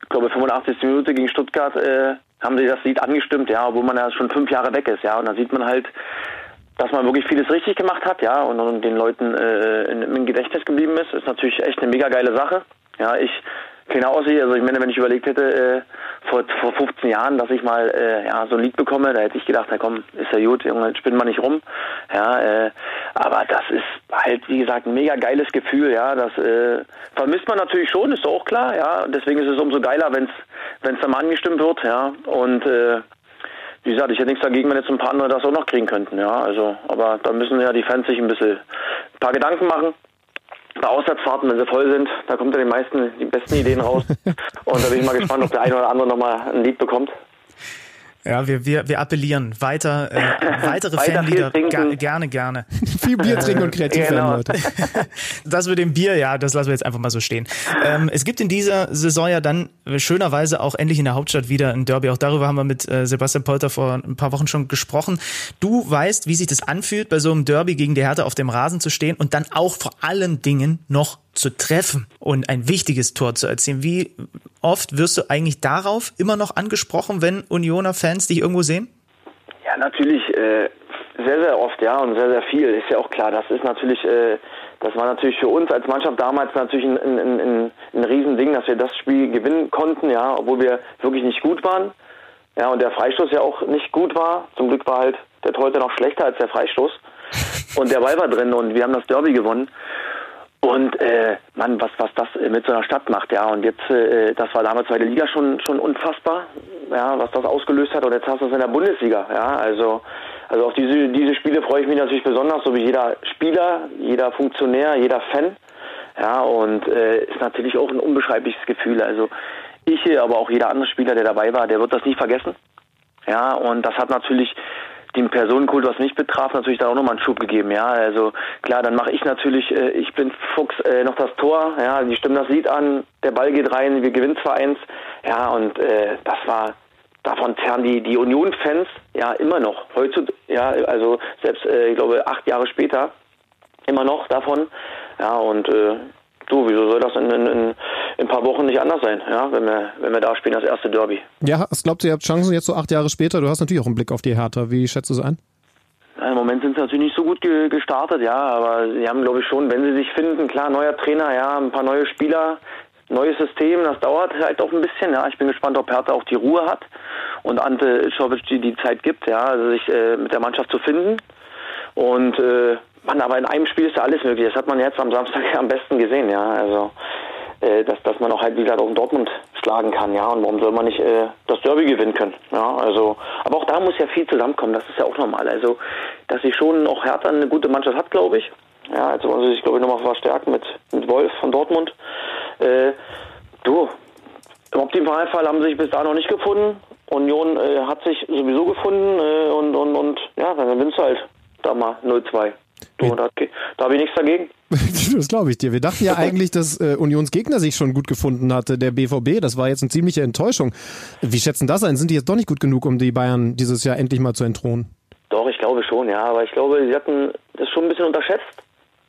ich glaube 85. Minute gegen Stuttgart, äh, haben sie das Lied angestimmt, ja, obwohl man ja schon fünf Jahre weg ist, ja. Und da sieht man halt, dass man wirklich vieles richtig gemacht hat, ja, und, und den Leuten äh, in, im Gedächtnis geblieben ist, ist natürlich echt eine mega geile Sache. Ja, ich kenne aussehe, also ich meine, wenn ich überlegt hätte, äh, vor, vor 15 Jahren, dass ich mal äh, ja, so ein Lied bekomme, da hätte ich gedacht, na komm, ist ja gut, Junge, spinn mal nicht rum. Ja, äh, aber das ist halt, wie gesagt, ein mega geiles Gefühl, ja. Das äh, vermisst man natürlich schon, ist auch klar, ja. Deswegen ist es umso geiler, wenn es wenn es dann mal angestimmt wird, ja. Und äh, wie gesagt, ich hätte nichts dagegen, wenn jetzt ein paar andere das auch noch kriegen könnten, ja. Also, aber da müssen ja die Fans sich ein bisschen ein paar Gedanken machen. Bei Auswärtsfahrten, wenn sie voll sind, da kommt ja den meisten die besten Ideen raus. Und da bin ich mal gespannt, ob der eine oder andere nochmal ein Lied bekommt. Ja, wir, wir, wir appellieren weiter, äh, weitere Weiter Fanlieder. Ga, gerne, gerne. Viel Bier trinken und kreativ Genau. werden, Leute. Das mit dem Bier, ja, das lassen wir jetzt einfach mal so stehen. Ähm, es gibt in dieser Saison ja dann schönerweise auch endlich in der Hauptstadt wieder ein Derby. Auch darüber haben wir mit äh, Sebastian Polter vor ein paar Wochen schon gesprochen. Du weißt, wie sich das anfühlt, bei so einem Derby gegen die Hertha auf dem Rasen zu stehen und dann auch vor allen Dingen noch zu treffen und ein wichtiges Tor zu erzielen. Wie oft wirst du eigentlich darauf immer noch angesprochen, wenn Unioner Fans dich irgendwo sehen? Ja, natürlich äh, sehr, sehr oft, ja, und sehr, sehr viel. Ist ja auch klar. Das ist natürlich, äh, das war natürlich für uns als Mannschaft damals natürlich ein, ein, ein, ein, Riesending, dass wir das Spiel gewinnen konnten, ja, obwohl wir wirklich nicht gut waren. Ja, und der Freistoß ja auch nicht gut war. Zum Glück war halt der Torhüter noch schlechter als der Freistoß. Und der Ball war drin und wir haben das Derby gewonnen. Und äh, Mann, was was das äh, mit so einer Stadt macht, ja. Und jetzt, äh, das war damals zweite Liga schon schon unfassbar, ja, was das ausgelöst hat. Und jetzt hast du es in der Bundesliga, ja. Also also auf diese diese Spiele freue ich mich natürlich besonders, so wie jeder Spieler, jeder Funktionär, jeder Fan, ja. Und äh, ist natürlich auch ein unbeschreibliches Gefühl. Also ich, aber auch jeder andere Spieler, der dabei war, der wird das nie vergessen. Ja, und das hat natürlich den Personenkult, was mich betraf, natürlich dann auch nochmal einen Schub gegeben, ja. Also klar, dann mache ich natürlich, äh, ich bin Fuchs, äh, noch das Tor, ja, die stimmen das Lied an, der Ball geht rein, wir gewinnen 2-1, ja, und äh, das war davon zerren die, die Union-Fans ja immer noch. Heute, ja, also selbst, äh, ich glaube, acht Jahre später immer noch davon. Ja, und äh, du, wieso soll das in, in, in, in ein paar Wochen nicht anders sein, ja, wenn wir, wenn wir da spielen, das erste Derby. Ja, was glaubt ihr, habt Chancen jetzt so acht Jahre später? Du hast natürlich auch einen Blick auf die Hertha. Wie schätzt du es ein? Ja, Im Moment sind sie natürlich nicht so gut ge gestartet, ja, aber sie haben, glaube ich, schon, wenn sie sich finden, klar, neuer Trainer, ja, ein paar neue Spieler, neues System, das dauert halt auch ein bisschen, ja. Ich bin gespannt, ob Hertha auch die Ruhe hat und Ante Czovic die, die Zeit gibt, ja, also sich äh, mit der Mannschaft zu finden. Und äh, man, aber in einem Spiel ist ja alles möglich. Das hat man jetzt am Samstag ja am besten gesehen, ja. Also äh, dass, dass man auch halt wie gesagt auch in Dortmund schlagen kann, ja. Und warum soll man nicht äh, das Derby gewinnen können? Ja, also, aber auch da muss ja viel zusammenkommen, das ist ja auch normal. Also, dass sich schon auch Hertha eine gute Mannschaft hat, glaube ich. Ja, also wollen sie sich, glaube ich, nochmal verstärken mit, mit Wolf von Dortmund. Äh, du, im Optimalfall haben sie sich bis da noch nicht gefunden. Union äh, hat sich sowieso gefunden äh, und, und, und ja, dann gewinnst du halt da mal 0-2. Da, da habe ich nichts dagegen. das glaube ich dir. Wir dachten ja eigentlich, dass äh, Unionsgegner sich schon gut gefunden hatte, der BVB. Das war jetzt eine ziemliche Enttäuschung. Wie schätzen das ein? Sind die jetzt doch nicht gut genug, um die Bayern dieses Jahr endlich mal zu entthronen? Doch, ich glaube schon, ja. Aber ich glaube, sie hatten das schon ein bisschen unterschätzt.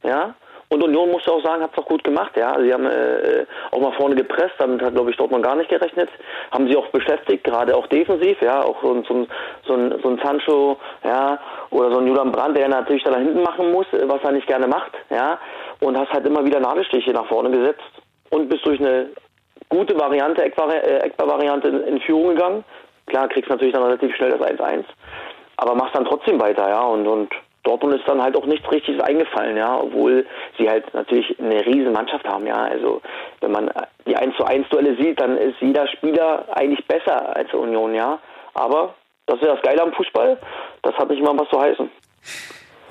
Ja. Und Union musste auch sagen, hat es auch gut gemacht, ja. Sie haben äh, auch mal vorne gepresst, damit hat, glaube ich, Dortmund gar nicht gerechnet. Haben sie auch beschäftigt, gerade auch defensiv, ja. Auch so, ein- so, so, so ein Sancho, ja, oder so ein Julian Brandt, der natürlich da hinten machen muss, äh, was er nicht gerne macht, ja. Und hast halt immer wieder Nadelstiche nach vorne gesetzt und bist durch eine gute Variante, äh, Eckball-Variante in, in Führung gegangen. Klar, kriegst natürlich dann relativ schnell das 1-1, aber machst dann trotzdem weiter, ja. Und, und Dortmund ist dann halt auch nichts Richtiges eingefallen, ja, obwohl sie halt natürlich eine riesen Mannschaft haben, ja. Also wenn man die 1 zu 1 Duelle sieht, dann ist jeder Spieler eigentlich besser als Union, ja. Aber das ist das Geile am Fußball, das hat nicht immer was zu heißen.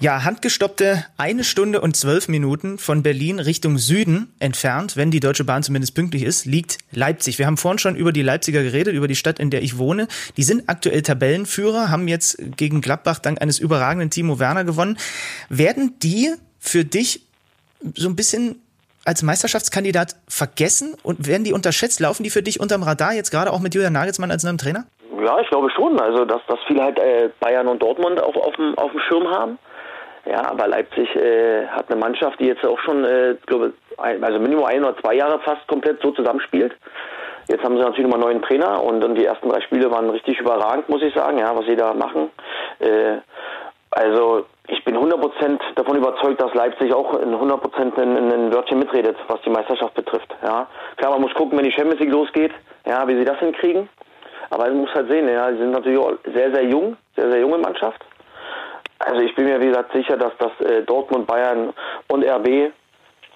Ja, handgestoppte eine Stunde und zwölf Minuten von Berlin Richtung Süden entfernt, wenn die Deutsche Bahn zumindest pünktlich ist, liegt Leipzig. Wir haben vorhin schon über die Leipziger geredet, über die Stadt, in der ich wohne. Die sind aktuell Tabellenführer, haben jetzt gegen Gladbach dank eines überragenden Timo Werner gewonnen. Werden die für dich so ein bisschen als Meisterschaftskandidat vergessen und werden die unterschätzt? Laufen die für dich unterm Radar jetzt gerade auch mit Julian Nagelsmann als neuem Trainer? Ja, ich glaube schon. Also, dass, dass viele halt äh, Bayern und Dortmund auf, auf, dem, auf dem Schirm haben. Ja, aber Leipzig äh, hat eine Mannschaft, die jetzt auch schon, äh, glaube ein, also Minimum ein oder zwei Jahre fast komplett so zusammenspielt. Jetzt haben sie natürlich nochmal einen neuen Trainer und, und die ersten drei Spiele waren richtig überragend, muss ich sagen, ja, was sie da machen. Äh, also ich bin 100% davon überzeugt, dass Leipzig auch in 100% in, in, in Wörtchen mitredet, was die Meisterschaft betrifft. Ja. Klar, man muss gucken, wenn die Champions League losgeht, ja, wie sie das hinkriegen. Aber man muss halt sehen, ja, sie sind natürlich auch sehr, sehr jung, sehr, sehr junge Mannschaft. Also ich bin mir, wie gesagt, sicher, dass das äh, Dortmund, Bayern und RB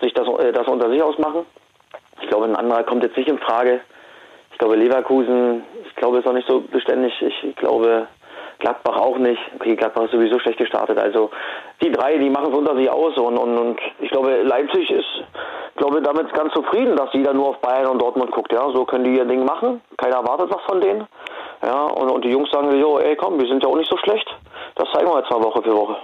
sich das, äh, das unter sich ausmachen. Ich glaube, ein anderer kommt jetzt nicht in Frage. Ich glaube, Leverkusen, ich glaube, ist auch nicht so beständig. Ich, glaube, Gladbach auch nicht. Okay, Gladbach ist sowieso schlecht gestartet. Also die drei, die machen es unter sich aus und, und, und ich glaube, Leipzig ist, glaube damit ganz zufrieden, dass jeder nur auf Bayern und Dortmund guckt. Ja, so können die ihr Ding machen. Keiner erwartet was von denen. Ja, und, und die Jungs sagen, jo, ey, komm, wir sind ja auch nicht so schlecht. Das zeigen wir jetzt mal Woche für Woche.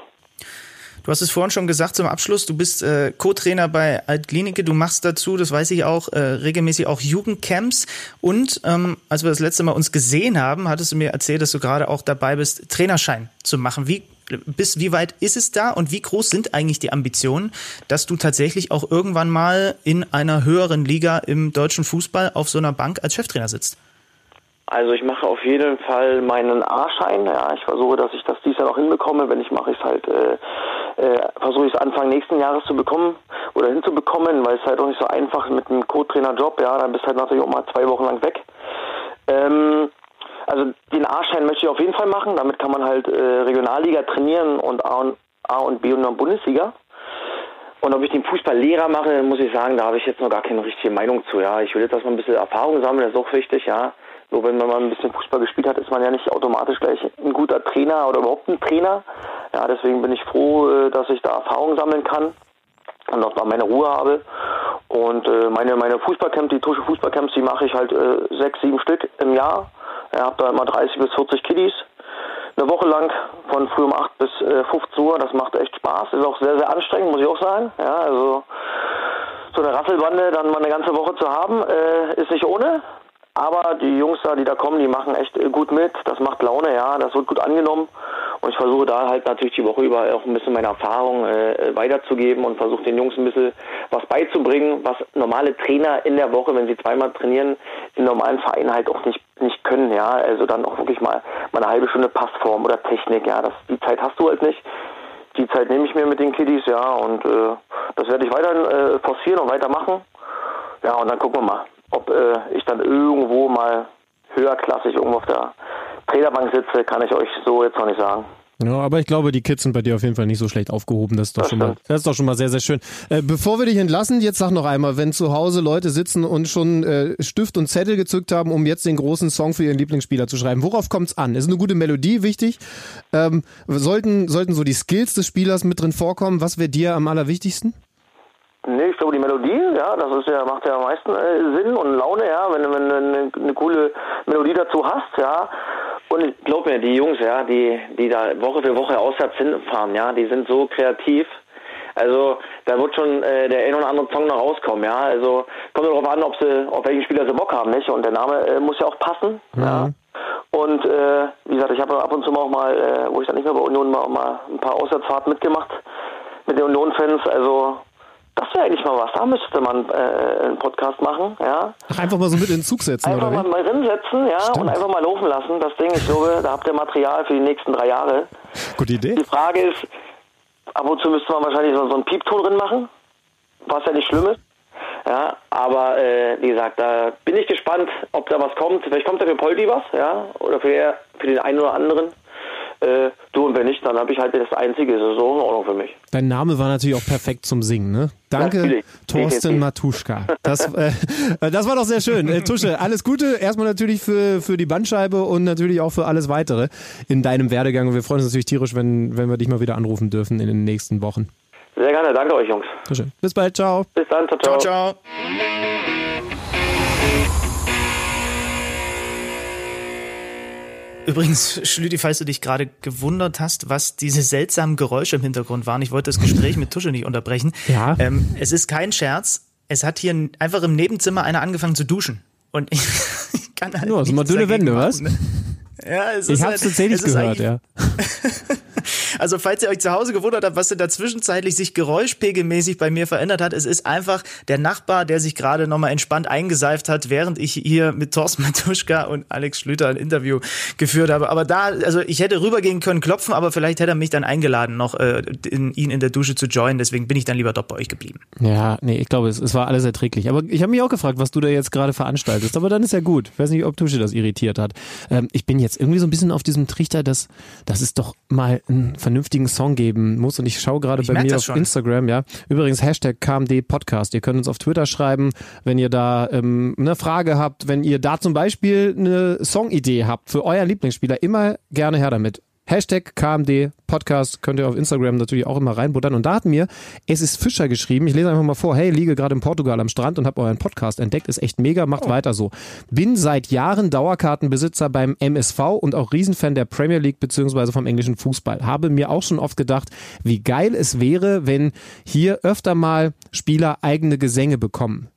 Du hast es vorhin schon gesagt zum Abschluss, du bist äh, Co-Trainer bei Altklinike, du machst dazu, das weiß ich auch, äh, regelmäßig auch Jugendcamps und ähm, als wir das letzte Mal uns gesehen haben, hattest du mir erzählt, dass du gerade auch dabei bist, Trainerschein zu machen. Wie bis wie weit ist es da und wie groß sind eigentlich die Ambitionen, dass du tatsächlich auch irgendwann mal in einer höheren Liga im deutschen Fußball auf so einer Bank als Cheftrainer sitzt? Also ich mache auf jeden Fall meinen A-Schein. Ja, ich versuche, dass ich das dies Jahr noch hinbekomme. Wenn ich mache, ich es halt, äh, äh, versuche ich es Anfang nächsten Jahres zu bekommen oder hinzubekommen, weil es halt auch nicht so einfach mit einem Co-Trainer-Job. Ja, dann bist du halt natürlich auch mal zwei Wochen lang weg. Ähm, also den A-Schein möchte ich auf jeden Fall machen. Damit kann man halt äh, Regionalliga trainieren und A und, A und B und dann Bundesliga. Und ob ich den Fußballlehrer mache, muss ich sagen, da habe ich jetzt noch gar keine richtige Meinung zu. Ja, ich will jetzt erstmal ein bisschen Erfahrung sammeln, das ist auch wichtig, ja. So, wenn man mal ein bisschen Fußball gespielt hat, ist man ja nicht automatisch gleich ein guter Trainer oder überhaupt ein Trainer. Ja, deswegen bin ich froh, äh, dass ich da Erfahrung sammeln kann und auch mal meine Ruhe habe. Und äh, meine, meine Fußballcamps, die Tusche Fußballcamps, die mache ich halt äh, sechs, sieben Stück im Jahr. Ich habe da immer 30 bis 40 Kiddies. Eine Woche lang von früh um 8 bis äh, 15 Uhr. Das macht echt Spaß. Ist auch sehr, sehr anstrengend, muss ich auch sagen. Ja, also so eine Rasselbande dann mal eine ganze Woche zu haben, ist nicht ohne. Aber die Jungs da, die da kommen, die machen echt äh, gut mit. Das macht Laune, ja. Das wird gut angenommen. Und ich versuche da halt natürlich die Woche über auch ein bisschen meine Erfahrung äh, weiterzugeben und versuche den Jungs ein bisschen was beizubringen, was normale Trainer in der Woche, wenn sie zweimal trainieren, in normalen Vereinen halt auch nicht nicht können, ja. Also dann auch wirklich mal, mal eine halbe Stunde Passform oder Technik, ja. Das, die Zeit hast du halt nicht. Die Zeit nehme ich mir mit den Kiddies, ja. Und äh, das werde ich weiter äh, forcieren und weitermachen. Ja, und dann gucken wir mal ob äh, ich dann irgendwo mal höherklassig irgendwo auf der Trainerbank sitze, kann ich euch so jetzt noch nicht sagen. Ja, aber ich glaube, die Kids sind bei dir auf jeden Fall nicht so schlecht aufgehoben. Das ist doch, das schon, mal, das ist doch schon mal sehr, sehr schön. Äh, bevor wir dich entlassen, jetzt sag noch einmal, wenn zu Hause Leute sitzen und schon äh, Stift und Zettel gezückt haben, um jetzt den großen Song für ihren Lieblingsspieler zu schreiben, worauf kommt es an? Ist eine gute Melodie wichtig? Ähm, sollten, sollten so die Skills des Spielers mit drin vorkommen? Was wäre dir am allerwichtigsten? Nee, ich glaube die Melodie, ja, das ist ja, macht ja am meisten äh, Sinn und Laune, ja, wenn, wenn du eine, eine coole Melodie dazu hast, ja. Und ich glaube mir, die Jungs, ja, die, die da Woche für Woche auswärts hinfahren, ja, die sind so kreativ. Also da wird schon äh, der ein oder andere Song noch rauskommen, ja. Also kommt darauf an, ob sie, auf welchen Spieler sie Bock haben, nicht? Und der Name äh, muss ja auch passen, mhm. ja. Und äh, wie gesagt, ich habe ab und zu mal auch mal, äh, wo ich dann nicht mehr bei Union mal, mal ein paar Auswärtsfahrten mitgemacht mit den Union-Fans. Also das wäre eigentlich mal was. Da müsste man äh, einen Podcast machen, ja. Ach, einfach mal so mit in den Zug setzen, einfach oder? Einfach mal drin setzen, ja, Stimmt. und einfach mal laufen lassen. Das Ding, ich glaube, da habt ihr Material für die nächsten drei Jahre. Gute Idee. Die Frage ist, ab und zu müsste man wahrscheinlich so, so einen Piepton drin machen, was ja nicht schlimm ist. Ja, aber äh, wie gesagt, da bin ich gespannt, ob da was kommt. Vielleicht kommt da für Poldi was, ja, oder für, für den einen oder anderen. Äh, du und wenn nicht, dann habe ich halt das einzige, das ist so in Ordnung für mich. Dein Name war natürlich auch perfekt zum Singen, ne? Danke, natürlich. Thorsten Matuschka. Das, äh, das war doch sehr schön. Äh, Tusche, alles Gute. Erstmal natürlich für, für die Bandscheibe und natürlich auch für alles weitere in deinem Werdegang. Und wir freuen uns natürlich tierisch, wenn, wenn wir dich mal wieder anrufen dürfen in den nächsten Wochen. Sehr gerne. Danke euch, Jungs. Tusche. Bis bald. Ciao. Bis dann. Ciao, ciao. ciao, ciao. Übrigens, Schlüti, falls du dich gerade gewundert hast, was diese seltsamen Geräusche im Hintergrund waren, ich wollte das Gespräch mit Tusche nicht unterbrechen. Ja. Ähm, es ist kein Scherz. Es hat hier einfach im Nebenzimmer einer angefangen zu duschen. Und ich, ich kann halt. Ja, also mal dünne Wände, was? Ne? Ja, es ich ist hab's halt, tatsächlich gehört, ja. Also falls ihr euch zu Hause gewundert habt, was denn da zwischenzeitlich sich geräuschpegelmäßig bei mir verändert hat, es ist einfach der Nachbar, der sich gerade nochmal entspannt eingeseift hat, während ich hier mit Thorsten Matuschka und Alex Schlüter ein Interview geführt habe. Aber da, also ich hätte rübergehen können, klopfen, aber vielleicht hätte er mich dann eingeladen, noch äh, in, ihn in der Dusche zu joinen. Deswegen bin ich dann lieber dort bei euch geblieben. Ja, nee, ich glaube, es, es war alles erträglich. Aber ich habe mich auch gefragt, was du da jetzt gerade veranstaltest. Aber dann ist ja gut. Ich weiß nicht, ob Tusche das irritiert hat. Ähm, ich bin jetzt irgendwie so ein bisschen auf diesem Trichter, dass, dass es doch mal ein vernünftigen Song geben muss. Und ich schaue gerade bei mir auf schon. Instagram, ja. Übrigens Hashtag KMD Podcast. Ihr könnt uns auf Twitter schreiben, wenn ihr da ähm, eine Frage habt, wenn ihr da zum Beispiel eine Songidee habt für euren Lieblingsspieler, immer gerne her damit. Hashtag KMD Podcast könnt ihr auf Instagram natürlich auch immer reinbuttern. Und da hat mir Es ist Fischer geschrieben. Ich lese einfach mal vor. Hey, liege gerade in Portugal am Strand und habe euren Podcast entdeckt. Ist echt mega, macht oh. weiter so. Bin seit Jahren Dauerkartenbesitzer beim MSV und auch Riesenfan der Premier League beziehungsweise vom englischen Fußball. Habe mir auch schon oft gedacht, wie geil es wäre, wenn hier öfter mal Spieler eigene Gesänge bekommen.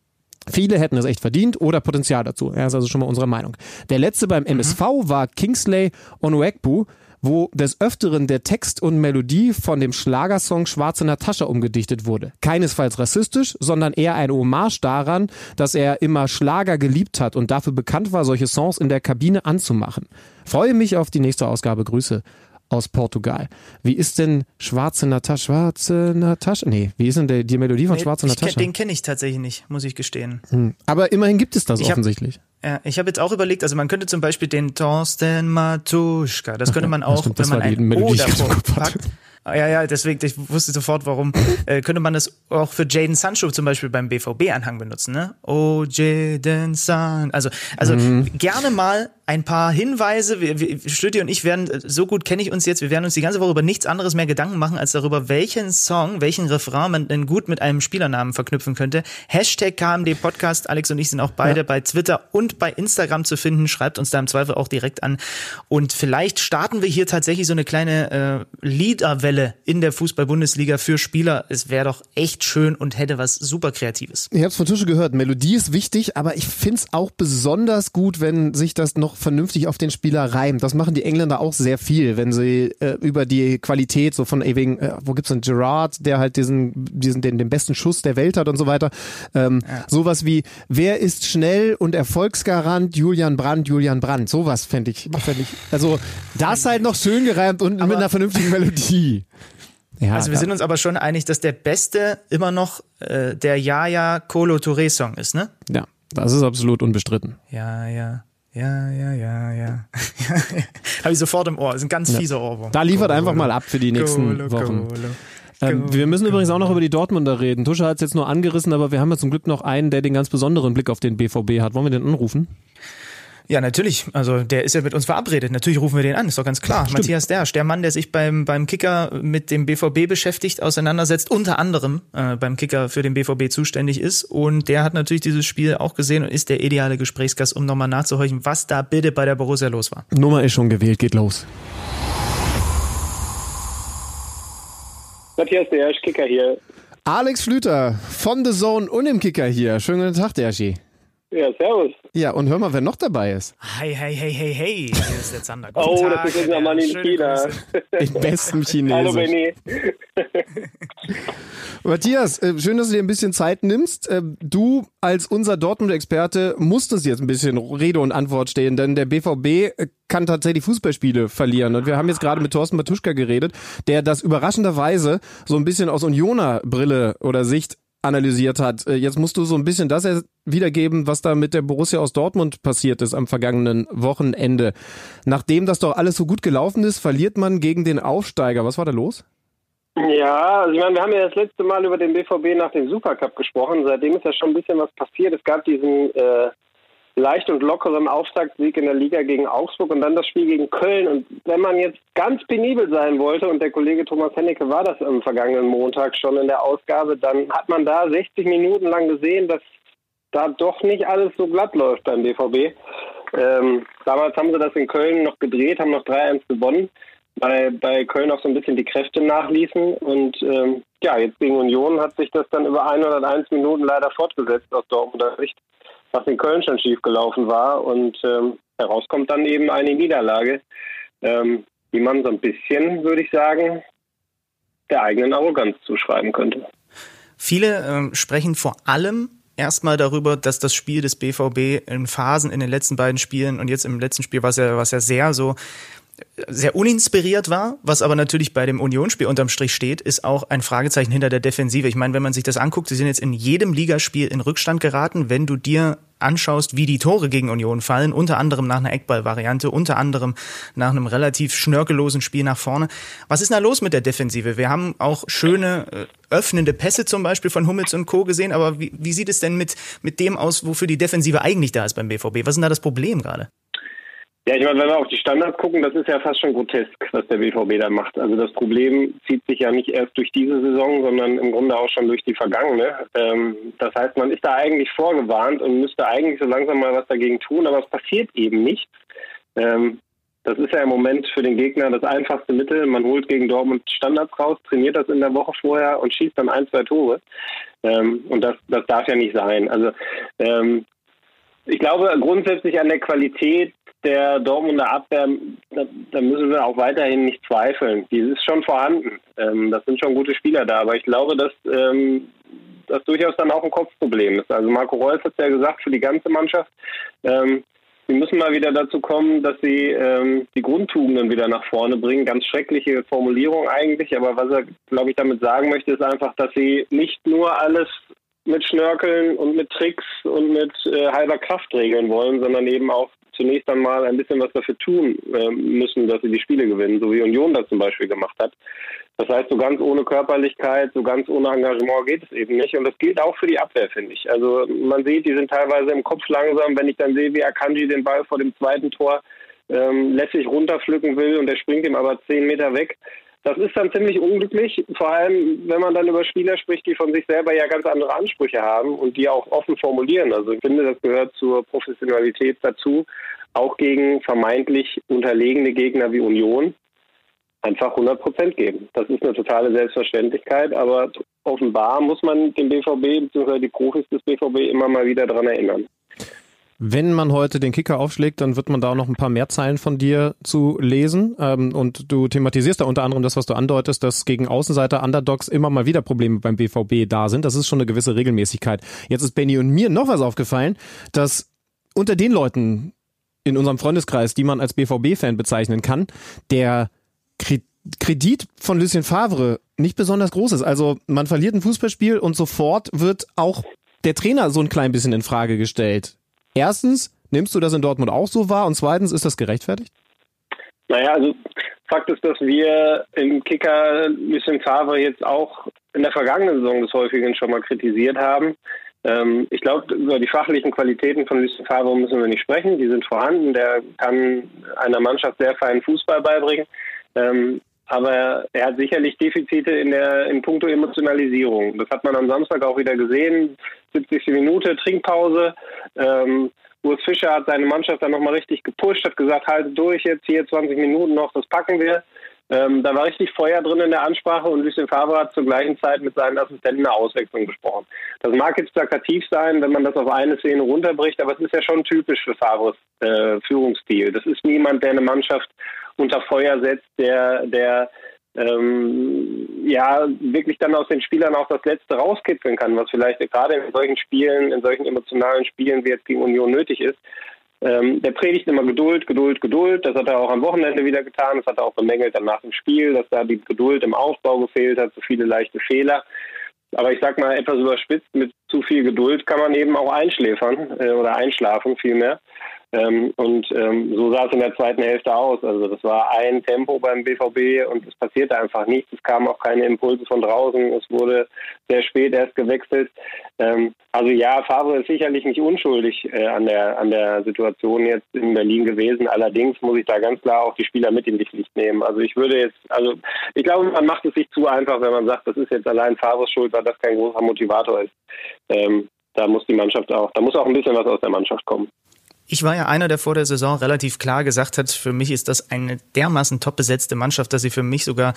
Viele hätten es echt verdient oder Potenzial dazu. Er ist also schon mal unserer Meinung. Der letzte beim MSV mhm. war Kingsley Onuekbu wo des Öfteren der Text und Melodie von dem Schlagersong Schwarze Natascha umgedichtet wurde. Keinesfalls rassistisch, sondern eher eine Hommage daran, dass er immer Schlager geliebt hat und dafür bekannt war, solche Songs in der Kabine anzumachen. Freue mich auf die nächste Ausgabe. Grüße aus Portugal. Wie ist denn Schwarze Natascha? Schwarze Natascha? Nee, wie ist denn der, die Melodie von nee, Schwarze Natascha? Den kenne ich tatsächlich nicht, muss ich gestehen. Hm. Aber immerhin gibt es das ich offensichtlich. Hab, ja, ich habe jetzt auch überlegt, also man könnte zum Beispiel den Torsten Matuschka, das könnte man auch, stimmt, wenn man ein O davor packt. Ja, ja, deswegen, ich wusste sofort, warum. Äh, könnte man das auch für Jaden Sancho zum Beispiel beim BVB-Anhang benutzen, ne? Oh, Jaden San. Also, also mhm. gerne mal ein paar Hinweise. Wir, und ich werden, so gut kenne ich uns jetzt, wir werden uns die ganze Woche über nichts anderes mehr Gedanken machen, als darüber, welchen Song, welchen Refrain man denn gut mit einem Spielernamen verknüpfen könnte. Hashtag KMD Podcast. Alex und ich sind auch beide ja. bei Twitter und bei Instagram zu finden. Schreibt uns da im Zweifel auch direkt an. Und vielleicht starten wir hier tatsächlich so eine kleine äh, Liederwelle in der Fußball-Bundesliga für Spieler. Es wäre doch echt schön und hätte was super Kreatives. Ich habe es von Tusche gehört. Melodie ist wichtig, aber ich finde es auch besonders gut, wenn sich das noch vernünftig auf den Spieler reimt. Das machen die Engländer auch sehr viel, wenn sie äh, über die Qualität so von wegen, äh, wo gibt's denn Gerard, der halt diesen, diesen den, den besten Schuss der Welt hat und so weiter. Ähm, ja. Sowas wie, wer ist schnell und Erfolgsgarant? Julian Brandt, Julian Brandt. Sowas fände ich, fänd ich. Also das halt noch schön gereimt und aber mit einer vernünftigen Melodie. Ja, also wir sind uns aber schon einig, dass der beste immer noch äh, der Yaya Kolo Touré Song ist, ne? Ja, das ist absolut unbestritten. Ja, ja. Ja, ja, ja, ja. Habe ich sofort im Ohr. Das ist ein ganz ja. fieser Ohrwurm. Da liefert Golo. einfach mal ab für die nächsten Golo, Wochen. Golo. Ähm, wir müssen übrigens auch noch über die Dortmunder reden. Tusche hat es jetzt nur angerissen, aber wir haben ja zum Glück noch einen, der den ganz besonderen Blick auf den BVB hat. Wollen wir den anrufen? Ja, natürlich. Also der ist ja mit uns verabredet. Natürlich rufen wir den an, ist doch ganz klar. Stimmt. Matthias Dersch, der Mann, der sich beim, beim Kicker mit dem BVB beschäftigt, auseinandersetzt, unter anderem äh, beim Kicker für den BVB zuständig ist. Und der hat natürlich dieses Spiel auch gesehen und ist der ideale Gesprächsgast, um nochmal nachzuhorchen, was da bitte bei der Borussia los war. Nummer ist schon gewählt, geht los. Matthias Dersch, Kicker hier. Alex Flüter von The Zone und im Kicker hier. Schönen guten Tag, Derschi. Ja, servus. Ja, und hör mal, wer noch dabei ist. Hey, hey, hey, hey, hey. Hier ist der Zander. Guten oh, Tag, das ist unser Mann in China. Im besten Chinesisch. Hallo, Benny. Matthias, äh, schön, dass du dir ein bisschen Zeit nimmst. Äh, du als unser Dortmund-Experte musstest jetzt ein bisschen Rede und Antwort stehen, denn der BVB äh, kann tatsächlich Fußballspiele verlieren. Und wir haben jetzt gerade mit Thorsten Matuschka geredet, der das überraschenderweise so ein bisschen aus Unioner Brille oder Sicht analysiert hat. Äh, jetzt musst du so ein bisschen das wiedergeben, was da mit der Borussia aus Dortmund passiert ist am vergangenen Wochenende. Nachdem das doch alles so gut gelaufen ist, verliert man gegen den Aufsteiger. Was war da los? Ja, also ich meine, wir haben ja das letzte Mal über den BVB nach dem Supercup gesprochen. Seitdem ist ja schon ein bisschen was passiert. Es gab diesen äh, leicht und lockeren Auftaktsieg in der Liga gegen Augsburg und dann das Spiel gegen Köln. Und wenn man jetzt ganz penibel sein wollte, und der Kollege Thomas Hennecke war das am vergangenen Montag schon in der Ausgabe, dann hat man da 60 Minuten lang gesehen, dass da doch nicht alles so glatt läuft beim BVB. Ähm, damals haben sie das in Köln noch gedreht, haben noch 3-1 gewonnen, weil bei Köln auch so ein bisschen die Kräfte nachließen. Und ähm, ja, jetzt gegen Union hat sich das dann über 101 Minuten leider fortgesetzt aus Dortmunder Sicht was in Köln schon schiefgelaufen war. Und ähm, heraus kommt dann eben eine Niederlage, ähm, die man so ein bisschen, würde ich sagen, der eigenen Arroganz zuschreiben könnte. Viele ähm, sprechen vor allem erstmal darüber, dass das Spiel des BVB in Phasen in den letzten beiden Spielen und jetzt im letzten Spiel war es ja, ja sehr so sehr uninspiriert war, was aber natürlich bei dem Unionsspiel unterm Strich steht, ist auch ein Fragezeichen hinter der Defensive. Ich meine, wenn man sich das anguckt, sie sind jetzt in jedem Ligaspiel in Rückstand geraten. Wenn du dir anschaust, wie die Tore gegen Union fallen, unter anderem nach einer Eckball-Variante, unter anderem nach einem relativ schnörkellosen Spiel nach vorne. Was ist da los mit der Defensive? Wir haben auch schöne äh, öffnende Pässe zum Beispiel von Hummels und Co. gesehen, aber wie, wie sieht es denn mit, mit dem aus, wofür die Defensive eigentlich da ist beim BVB? Was ist denn da das Problem gerade? Ja, ich meine, wenn wir auf die Standards gucken, das ist ja fast schon grotesk, was der BVB da macht. Also das Problem zieht sich ja nicht erst durch diese Saison, sondern im Grunde auch schon durch die vergangene. Ähm, das heißt, man ist da eigentlich vorgewarnt und müsste eigentlich so langsam mal was dagegen tun, aber es passiert eben nichts. Ähm, das ist ja im Moment für den Gegner das einfachste Mittel. Man holt gegen Dortmund Standards raus, trainiert das in der Woche vorher und schießt dann ein, zwei Tore. Ähm, und das, das darf ja nicht sein. Also ähm, ich glaube grundsätzlich an der Qualität der Dortmunder Abwehr, da, da, müssen wir auch weiterhin nicht zweifeln. Die ist schon vorhanden. Ähm, das sind schon gute Spieler da. Aber ich glaube, dass ähm, das durchaus dann auch ein Kopfproblem ist. Also Marco Reus hat es ja gesagt, für die ganze Mannschaft. Ähm, wir müssen mal wieder dazu kommen, dass sie ähm, die Grundtugenden wieder nach vorne bringen. Ganz schreckliche Formulierung eigentlich, aber was er, glaube ich, damit sagen möchte, ist einfach, dass sie nicht nur alles mit Schnörkeln und mit Tricks und mit äh, halber Kraft regeln wollen, sondern eben auch zunächst einmal ein bisschen was dafür tun äh, müssen, dass sie die Spiele gewinnen, so wie Union das zum Beispiel gemacht hat. Das heißt, so ganz ohne Körperlichkeit, so ganz ohne Engagement geht es eben nicht. Und das gilt auch für die Abwehr, finde ich. Also man sieht, die sind teilweise im Kopf langsam. Wenn ich dann sehe, wie Akanji den Ball vor dem zweiten Tor ähm, lässig runterpflücken will und der springt ihm aber zehn Meter weg, das ist dann ziemlich unglücklich, vor allem wenn man dann über Spieler spricht, die von sich selber ja ganz andere Ansprüche haben und die auch offen formulieren. Also ich finde, das gehört zur Professionalität dazu, auch gegen vermeintlich unterlegene Gegner wie Union einfach 100 Prozent geben. Das ist eine totale Selbstverständlichkeit, aber offenbar muss man den BVB bzw. die Profis des BVB immer mal wieder daran erinnern. Wenn man heute den Kicker aufschlägt, dann wird man da noch ein paar mehr Zeilen von dir zu lesen. Ähm, und du thematisierst da unter anderem das, was du andeutest, dass gegen Außenseiter Underdogs immer mal wieder Probleme beim BVB da sind. Das ist schon eine gewisse Regelmäßigkeit. Jetzt ist Benny und mir noch was aufgefallen, dass unter den Leuten in unserem Freundeskreis, die man als BVB-Fan bezeichnen kann, der Kredit von Lucien Favre nicht besonders groß ist. Also man verliert ein Fußballspiel und sofort wird auch der Trainer so ein klein bisschen in Frage gestellt. Erstens, nimmst du das in Dortmund auch so wahr? Und zweitens, ist das gerechtfertigt? Naja, also Fakt ist, dass wir im Kicker Lucien Favre jetzt auch in der vergangenen Saison des Häufigen schon mal kritisiert haben. Ähm, ich glaube, über die fachlichen Qualitäten von Lucien Favre müssen wir nicht sprechen. Die sind vorhanden. Der kann einer Mannschaft sehr feinen Fußball beibringen. Ähm, aber er hat sicherlich Defizite in der in puncto Emotionalisierung. Das hat man am Samstag auch wieder gesehen. 70. Minute, Trinkpause. Ähm, Urs Fischer hat seine Mannschaft dann nochmal richtig gepusht, hat gesagt, haltet durch jetzt hier 20 Minuten noch, das packen wir. Ähm, da war richtig Feuer drin in der Ansprache und Lucien Favre hat zur gleichen Zeit mit seinen Assistenten eine Auswechslung besprochen. Das mag jetzt plakativ sein, wenn man das auf eine Szene runterbricht, aber es ist ja schon typisch für Favres äh, Führungsstil. Das ist niemand, der eine Mannschaft unter Feuer setzt, der, der ähm, ja wirklich dann aus den Spielern auch das Letzte rauskitzeln kann, was vielleicht gerade in solchen Spielen, in solchen emotionalen Spielen wie jetzt gegen Union nötig ist. Ähm, der predigt immer Geduld, Geduld, Geduld. Das hat er auch am Wochenende wieder getan. Das hat er auch bemängelt dann nach dem Spiel, dass da die Geduld im Aufbau gefehlt hat, so viele leichte Fehler. Aber ich sag mal etwas überspitzt, mit zu viel Geduld kann man eben auch einschläfern äh, oder einschlafen vielmehr. Ähm, und ähm, so sah es in der zweiten Hälfte aus. Also das war ein Tempo beim BVB und es passierte einfach nichts. Es kamen auch keine Impulse von draußen. Es wurde sehr spät erst gewechselt. Ähm, also ja, Favre ist sicherlich nicht unschuldig äh, an der an der Situation jetzt in Berlin gewesen. Allerdings muss ich da ganz klar auch die Spieler mit in die Pflicht nehmen. Also ich würde jetzt, also ich glaube, man macht es sich zu einfach, wenn man sagt, das ist jetzt allein Favres Schuld, weil das kein großer Motivator ist. Ähm, da muss die Mannschaft auch, da muss auch ein bisschen was aus der Mannschaft kommen. Ich war ja einer, der vor der Saison relativ klar gesagt hat, für mich ist das eine dermaßen top besetzte Mannschaft, dass sie für mich sogar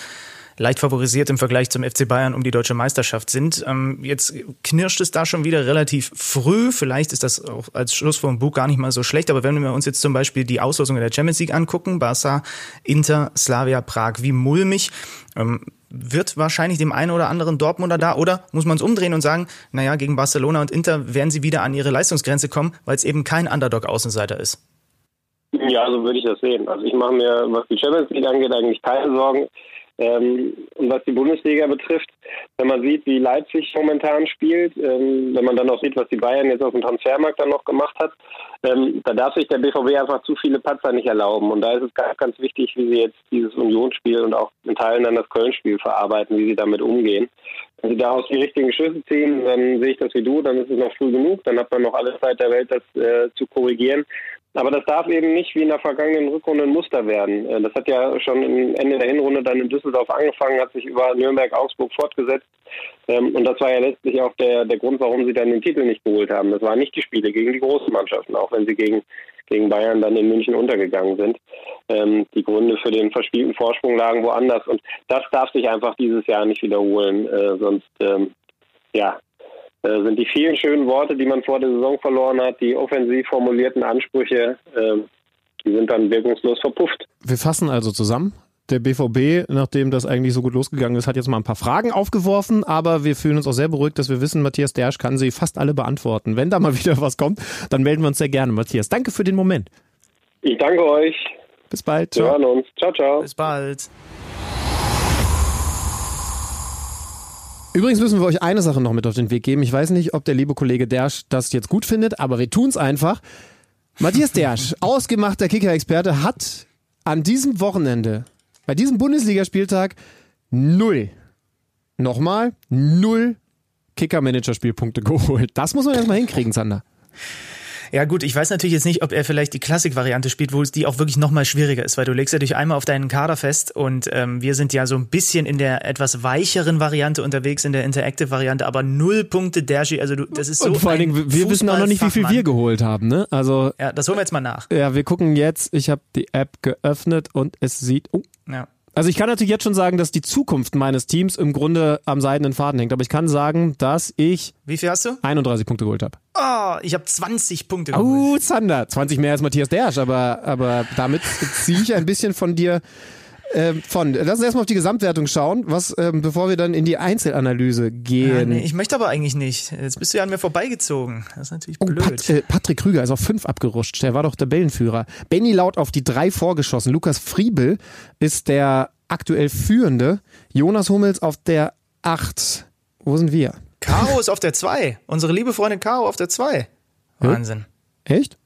leicht favorisiert im Vergleich zum FC Bayern um die deutsche Meisterschaft sind. Ähm, jetzt knirscht es da schon wieder relativ früh. Vielleicht ist das auch als Schluss vom Buch gar nicht mal so schlecht. Aber wenn wir uns jetzt zum Beispiel die Auslosung in der Champions League angucken, Barca, Inter, Slavia, Prag, wie mulmig, ähm, wird wahrscheinlich dem einen oder anderen Dortmunder da oder muss man es umdrehen und sagen, naja, gegen Barcelona und Inter werden sie wieder an ihre Leistungsgrenze kommen, weil es eben kein Underdog-Außenseiter ist? Ja, so würde ich das sehen. Also ich mache mir, was die Champions League angeht, eigentlich keine Sorgen. Ähm, und was die Bundesliga betrifft, wenn man sieht, wie Leipzig momentan spielt, ähm, wenn man dann auch sieht, was die Bayern jetzt auf dem Transfermarkt dann noch gemacht hat, ähm, da darf sich der BVB einfach zu viele Patzer nicht erlauben. Und da ist es ganz, ganz wichtig, wie sie jetzt dieses Unionsspiel und auch in Teilen dann das Köln-Spiel verarbeiten, wie sie damit umgehen. Wenn sie daraus die richtigen Schlüsse ziehen, dann sehe ich das wie du, dann ist es noch früh genug, dann hat man noch alle Zeit der Welt, das äh, zu korrigieren. Aber das darf eben nicht wie in der vergangenen Rückrunde ein Muster werden. Äh, das hat ja schon Ende der Hinrunde dann in Düsseldorf angefangen, hat sich über Nürnberg-Augsburg fortgesetzt. Ähm, und das war ja letztlich auch der, der Grund, warum sie dann den Titel nicht geholt haben. Das waren nicht die Spiele gegen die großen Mannschaften, auch wenn sie gegen, gegen Bayern dann in München untergegangen sind. Ähm, die Gründe für den verspielten Vorsprung lagen woanders. Und das darf sich einfach dieses Jahr nicht wiederholen. Äh, sonst, ähm, ja, äh, sind die vielen schönen Worte, die man vor der Saison verloren hat, die offensiv formulierten Ansprüche, äh, die sind dann wirkungslos verpufft. Wir fassen also zusammen. Der BVB, nachdem das eigentlich so gut losgegangen ist, hat jetzt mal ein paar Fragen aufgeworfen, aber wir fühlen uns auch sehr beruhigt, dass wir wissen, Matthias Dersch kann sie fast alle beantworten. Wenn da mal wieder was kommt, dann melden wir uns sehr gerne. Matthias, danke für den Moment. Ich danke euch. Bis bald. Ciao. Wir hören uns. Ciao, ciao. Bis bald. Übrigens müssen wir euch eine Sache noch mit auf den Weg geben. Ich weiß nicht, ob der liebe Kollege Dersch das jetzt gut findet, aber wir tun es einfach. Matthias Dersch, ausgemachter Kicker-Experte, hat an diesem Wochenende, bei diesem Bundesligaspieltag, null, nochmal, null Kicker-Manager-Spielpunkte geholt. Das muss man erstmal hinkriegen, Zander. Ja gut, ich weiß natürlich jetzt nicht, ob er vielleicht die Klassik-Variante spielt, wo es die auch wirklich nochmal schwieriger ist, weil du legst ja dich einmal auf deinen Kader fest und ähm, wir sind ja so ein bisschen in der etwas weicheren Variante unterwegs, in der Interactive-Variante, aber null Punkte Dershi, also du, das ist so Und vor allen Dingen, wir wissen auch noch nicht, wie viel wir geholt haben, ne? Also Ja, das holen wir jetzt mal nach. Ja, wir gucken jetzt, ich habe die App geöffnet und es sieht, oh, ja. Also ich kann natürlich jetzt schon sagen, dass die Zukunft meines Teams im Grunde am seidenen Faden hängt. Aber ich kann sagen, dass ich. Wie viel hast du? 31 Punkte geholt habe. Oh, ich habe 20 Punkte geholt. Oh, Zander. 20 mehr als Matthias Dersch, aber, aber damit ziehe ich ein bisschen von dir ähm, von. Lass uns erstmal auf die Gesamtwertung schauen, was, ähm, bevor wir dann in die Einzelanalyse gehen. Ja, nee, ich möchte aber eigentlich nicht. Jetzt bist du ja an mir vorbeigezogen. Das ist natürlich oh, blöd. Pat, äh, Patrick Krüger ist auf fünf abgerutscht. Der war doch Tabellenführer. Benny Laut auf die drei vorgeschossen. Lukas Friebel ist der aktuell Führende. Jonas Hummels auf der acht. Wo sind wir? Caro ist auf der zwei. Unsere liebe Freundin Caro auf der zwei. Wahnsinn. Echt?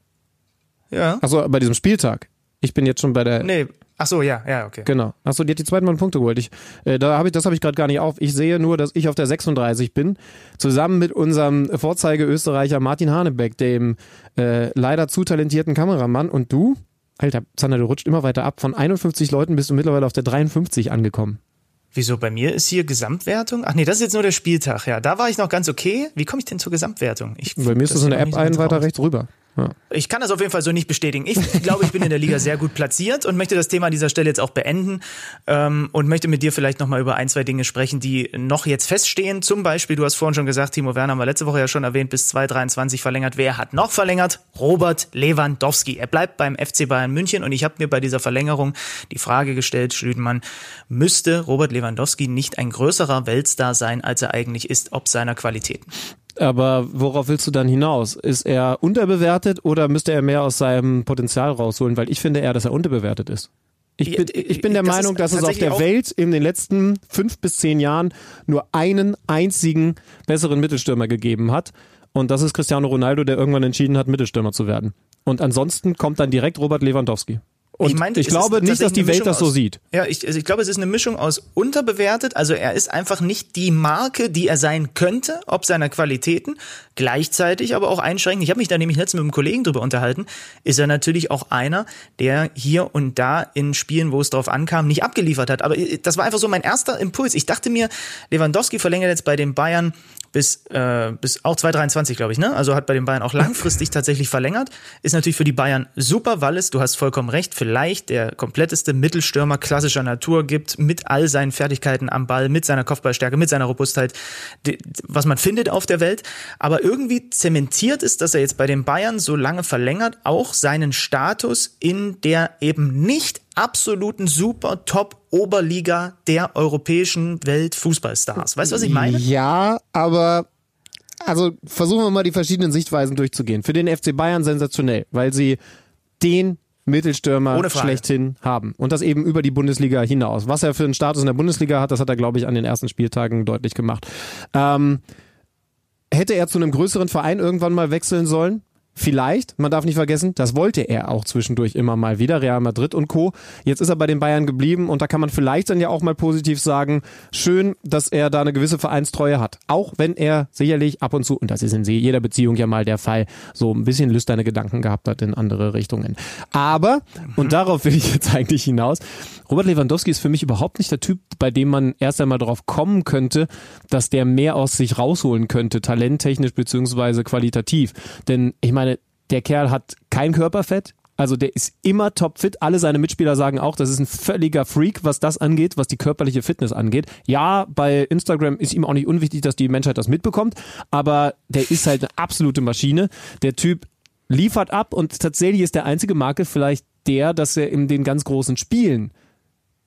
Ja. Achso, bei diesem Spieltag. Ich bin jetzt schon bei der. Nee, Ach so, ja, ja, okay. Genau. Ach so, die hat die zweiten Mal Punkte geholt. Ich, äh, da hab ich, das habe ich gerade gar nicht auf. Ich sehe nur, dass ich auf der 36 bin, zusammen mit unserem Vorzeige-Österreicher Martin Hanebeck, dem äh, leider zu talentierten Kameramann. Und du? Alter, Zander, du rutscht immer weiter ab. Von 51 Leuten bist du mittlerweile auf der 53 angekommen. Wieso? Bei mir ist hier Gesamtwertung? Ach nee, das ist jetzt nur der Spieltag. Ja, da war ich noch ganz okay. Wie komme ich denn zur Gesamtwertung? Ich, bei mir ist das so eine App ein weiter rechts rüber. Ja. Ich kann das auf jeden Fall so nicht bestätigen. Ich glaube, ich bin in der Liga sehr gut platziert und möchte das Thema an dieser Stelle jetzt auch beenden ähm, und möchte mit dir vielleicht nochmal über ein, zwei Dinge sprechen, die noch jetzt feststehen. Zum Beispiel, du hast vorhin schon gesagt, Timo Werner haben wir letzte Woche ja schon erwähnt, bis 2023 verlängert. Wer hat noch verlängert? Robert Lewandowski. Er bleibt beim FC Bayern München und ich habe mir bei dieser Verlängerung die Frage gestellt, Schlüdenmann, müsste Robert Lewandowski nicht ein größerer Weltstar sein, als er eigentlich ist, ob seiner Qualitäten? Aber worauf willst du dann hinaus? Ist er unterbewertet oder müsste er mehr aus seinem Potenzial rausholen? Weil ich finde eher, dass er unterbewertet ist. Ich bin, ich bin der das Meinung, dass es auf der Welt in den letzten fünf bis zehn Jahren nur einen einzigen besseren Mittelstürmer gegeben hat. Und das ist Cristiano Ronaldo, der irgendwann entschieden hat, Mittelstürmer zu werden. Und ansonsten kommt dann direkt Robert Lewandowski. Und ich, meinte, ich glaube nicht, dass die Welt das so sieht. Ja, ich, also ich glaube, es ist eine Mischung aus unterbewertet. Also er ist einfach nicht die Marke, die er sein könnte, ob seiner Qualitäten. Gleichzeitig aber auch einschränkend. Ich habe mich da nämlich letztens mit einem Kollegen drüber unterhalten. Ist er natürlich auch einer, der hier und da in Spielen, wo es drauf ankam, nicht abgeliefert hat. Aber äh, das war einfach so mein erster Impuls. Ich dachte mir, Lewandowski verlängert jetzt bei den Bayern bis, äh, bis auch 2023, glaube ich, ne? Also hat bei den Bayern auch langfristig tatsächlich verlängert. Ist natürlich für die Bayern super, weil es, du hast vollkommen recht, vielleicht der kompletteste Mittelstürmer klassischer Natur gibt, mit all seinen Fertigkeiten am Ball, mit seiner Kopfballstärke, mit seiner Robustheit, was man findet auf der Welt. Aber irgendwie zementiert ist, dass er jetzt bei den Bayern so lange verlängert, auch seinen Status in der eben nicht absoluten Super Top Oberliga der europäischen Weltfußballstars. Weißt du, was ich meine? Ja, aber also versuchen wir mal die verschiedenen Sichtweisen durchzugehen. Für den FC Bayern sensationell, weil sie den Mittelstürmer schlechthin haben. Und das eben über die Bundesliga hinaus. Was er für einen Status in der Bundesliga hat, das hat er, glaube ich, an den ersten Spieltagen deutlich gemacht. Ähm, hätte er zu einem größeren Verein irgendwann mal wechseln sollen? Vielleicht, man darf nicht vergessen, das wollte er auch zwischendurch immer mal wieder, Real Madrid und Co. Jetzt ist er bei den Bayern geblieben und da kann man vielleicht dann ja auch mal positiv sagen, schön, dass er da eine gewisse Vereinstreue hat. Auch wenn er sicherlich ab und zu, und das ist in jeder Beziehung ja mal der Fall, so ein bisschen lüsterne Gedanken gehabt hat in andere Richtungen. Aber, mhm. und darauf will ich jetzt eigentlich hinaus, Robert Lewandowski ist für mich überhaupt nicht der Typ, bei dem man erst einmal darauf kommen könnte, dass der mehr aus sich rausholen könnte, talenttechnisch beziehungsweise qualitativ. Denn ich meine, der Kerl hat kein Körperfett, also der ist immer topfit. Alle seine Mitspieler sagen auch, das ist ein völliger Freak, was das angeht, was die körperliche Fitness angeht. Ja, bei Instagram ist ihm auch nicht unwichtig, dass die Menschheit das mitbekommt, aber der ist halt eine absolute Maschine. Der Typ liefert ab und tatsächlich ist der einzige Marke vielleicht der, dass er in den ganz großen Spielen,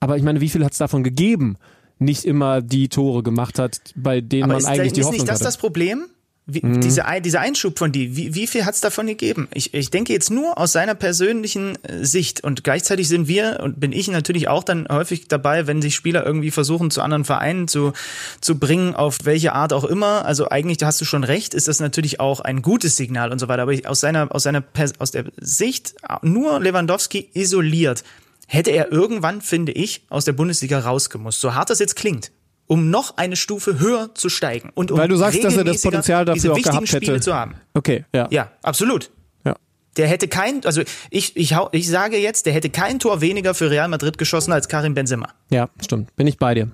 aber ich meine, wie viel hat es davon gegeben, nicht immer die Tore gemacht hat, bei denen aber man eigentlich die Hoffnung hatte. Ist nicht das das Problem? Wie, mhm. diese, dieser Einschub von die, wie, wie viel hat's davon gegeben? Ich, ich denke jetzt nur aus seiner persönlichen äh, Sicht und gleichzeitig sind wir und bin ich natürlich auch dann häufig dabei, wenn sich Spieler irgendwie versuchen, zu anderen Vereinen zu, zu bringen, auf welche Art auch immer. Also eigentlich, da hast du schon recht, ist das natürlich auch ein gutes Signal und so weiter. Aber ich, aus seiner, aus seiner, aus der Sicht nur Lewandowski isoliert, hätte er irgendwann, finde ich, aus der Bundesliga rausgemusst. So hart das jetzt klingt um noch eine Stufe höher zu steigen und um Weil du sagst, dass er das Potenzial dafür auch gehabt hätte. Spiele zu haben. Okay, ja. Ja, absolut. Ja. Der hätte kein, also ich, ich, ich sage jetzt, der hätte kein Tor weniger für Real Madrid geschossen als Karim Benzema. Ja, stimmt. Bin ich bei dir.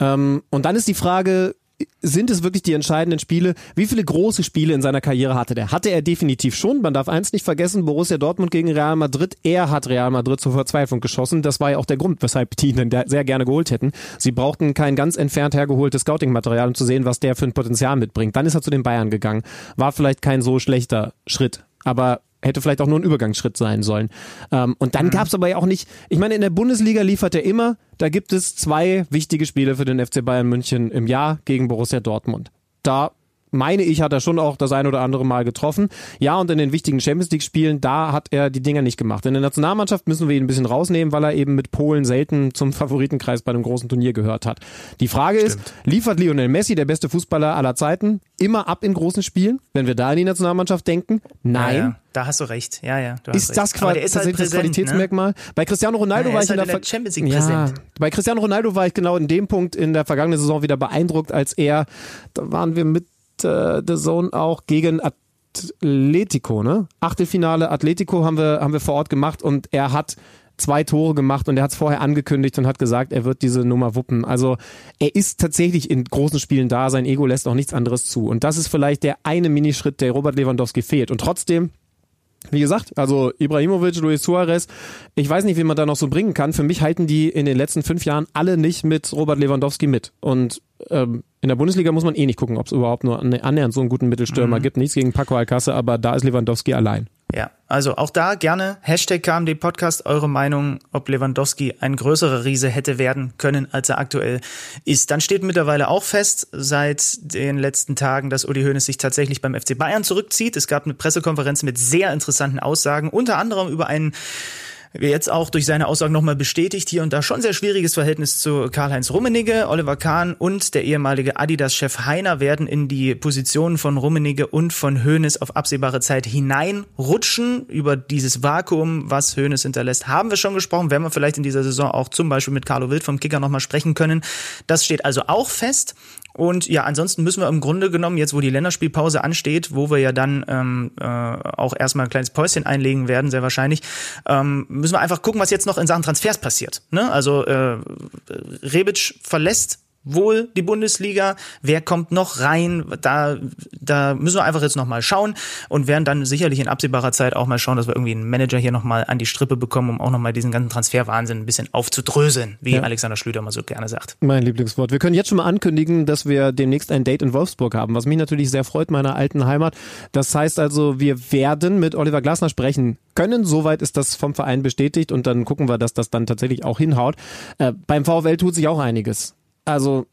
Ähm, und dann ist die Frage, sind es wirklich die entscheidenden Spiele? Wie viele große Spiele in seiner Karriere hatte der? Hatte er definitiv schon. Man darf eins nicht vergessen, Borussia Dortmund gegen Real Madrid. Er hat Real Madrid zur Verzweiflung geschossen. Das war ja auch der Grund, weshalb die ihn sehr gerne geholt hätten. Sie brauchten kein ganz entfernt hergeholtes Scouting-Material, um zu sehen, was der für ein Potenzial mitbringt. Dann ist er zu den Bayern gegangen. War vielleicht kein so schlechter Schritt. Aber hätte vielleicht auch nur ein Übergangsschritt sein sollen. Ähm, und dann mhm. gab es aber ja auch nicht, ich meine, in der Bundesliga liefert er immer, da gibt es zwei wichtige Spiele für den FC Bayern München im Jahr gegen Borussia Dortmund. Da meine ich, hat er schon auch das ein oder andere Mal getroffen. Ja, und in den wichtigen Champions League Spielen, da hat er die Dinger nicht gemacht. In der Nationalmannschaft müssen wir ihn ein bisschen rausnehmen, weil er eben mit Polen selten zum Favoritenkreis bei einem großen Turnier gehört hat. Die Frage Stimmt. ist, liefert Lionel Messi, der beste Fußballer aller Zeiten, immer ab in großen Spielen, wenn wir da in die Nationalmannschaft denken? Nein. Ja, ja. Da hast du recht. Ja, ja. Ist das quasi ist halt das Qualitätsmerkmal? Ne? Bei Cristiano Ronaldo ja, war ich halt in der, in der Champions League ja, Bei Cristiano Ronaldo war ich genau in dem Punkt in der vergangenen Saison wieder beeindruckt, als er, da waren wir mit äh, The Zone auch gegen Atletico, ne? Achtelfinale Atletico haben wir, haben wir vor Ort gemacht und er hat zwei Tore gemacht und er hat es vorher angekündigt und hat gesagt, er wird diese Nummer wuppen. Also er ist tatsächlich in großen Spielen da, sein Ego lässt auch nichts anderes zu. Und das ist vielleicht der eine Minischritt, der Robert Lewandowski fehlt. Und trotzdem wie gesagt, also Ibrahimovic, Luis Suarez, ich weiß nicht, wie man da noch so bringen kann. Für mich halten die in den letzten fünf Jahren alle nicht mit Robert Lewandowski mit. Und ähm, in der Bundesliga muss man eh nicht gucken, ob es überhaupt nur annähernd so einen guten Mittelstürmer mhm. gibt. Nichts gegen Paco Alcacer, aber da ist Lewandowski allein. Ja, also auch da gerne Hashtag KMD Podcast eure Meinung, ob Lewandowski ein größerer Riese hätte werden können, als er aktuell ist. Dann steht mittlerweile auch fest seit den letzten Tagen, dass Uli Hoeneß sich tatsächlich beim FC Bayern zurückzieht. Es gab eine Pressekonferenz mit sehr interessanten Aussagen, unter anderem über einen jetzt auch durch seine Aussagen nochmal bestätigt, hier und da schon sehr schwieriges Verhältnis zu Karl-Heinz Rummenigge. Oliver Kahn und der ehemalige Adidas-Chef Heiner werden in die Positionen von Rummenigge und von Hoeneß auf absehbare Zeit hineinrutschen. Über dieses Vakuum, was Hoeneß hinterlässt, haben wir schon gesprochen. Werden wir vielleicht in dieser Saison auch zum Beispiel mit Carlo Wild vom Kicker nochmal sprechen können. Das steht also auch fest. Und ja, ansonsten müssen wir im Grunde genommen, jetzt wo die Länderspielpause ansteht, wo wir ja dann ähm, äh, auch erstmal ein kleines Päuschen einlegen werden, sehr wahrscheinlich, ähm, müssen wir einfach gucken, was jetzt noch in Sachen Transfers passiert. Ne? Also äh, Rebic verlässt wohl die Bundesliga, wer kommt noch rein, da, da müssen wir einfach jetzt nochmal schauen und werden dann sicherlich in absehbarer Zeit auch mal schauen, dass wir irgendwie einen Manager hier nochmal an die Strippe bekommen, um auch nochmal diesen ganzen Transferwahnsinn ein bisschen aufzudröseln, wie ja. Alexander Schlüter mal so gerne sagt. Mein Lieblingswort. Wir können jetzt schon mal ankündigen, dass wir demnächst ein Date in Wolfsburg haben, was mich natürlich sehr freut, meiner alten Heimat. Das heißt also, wir werden mit Oliver Glasner sprechen können. Soweit ist das vom Verein bestätigt und dann gucken wir, dass das dann tatsächlich auch hinhaut. Äh, beim VfL tut sich auch einiges. Also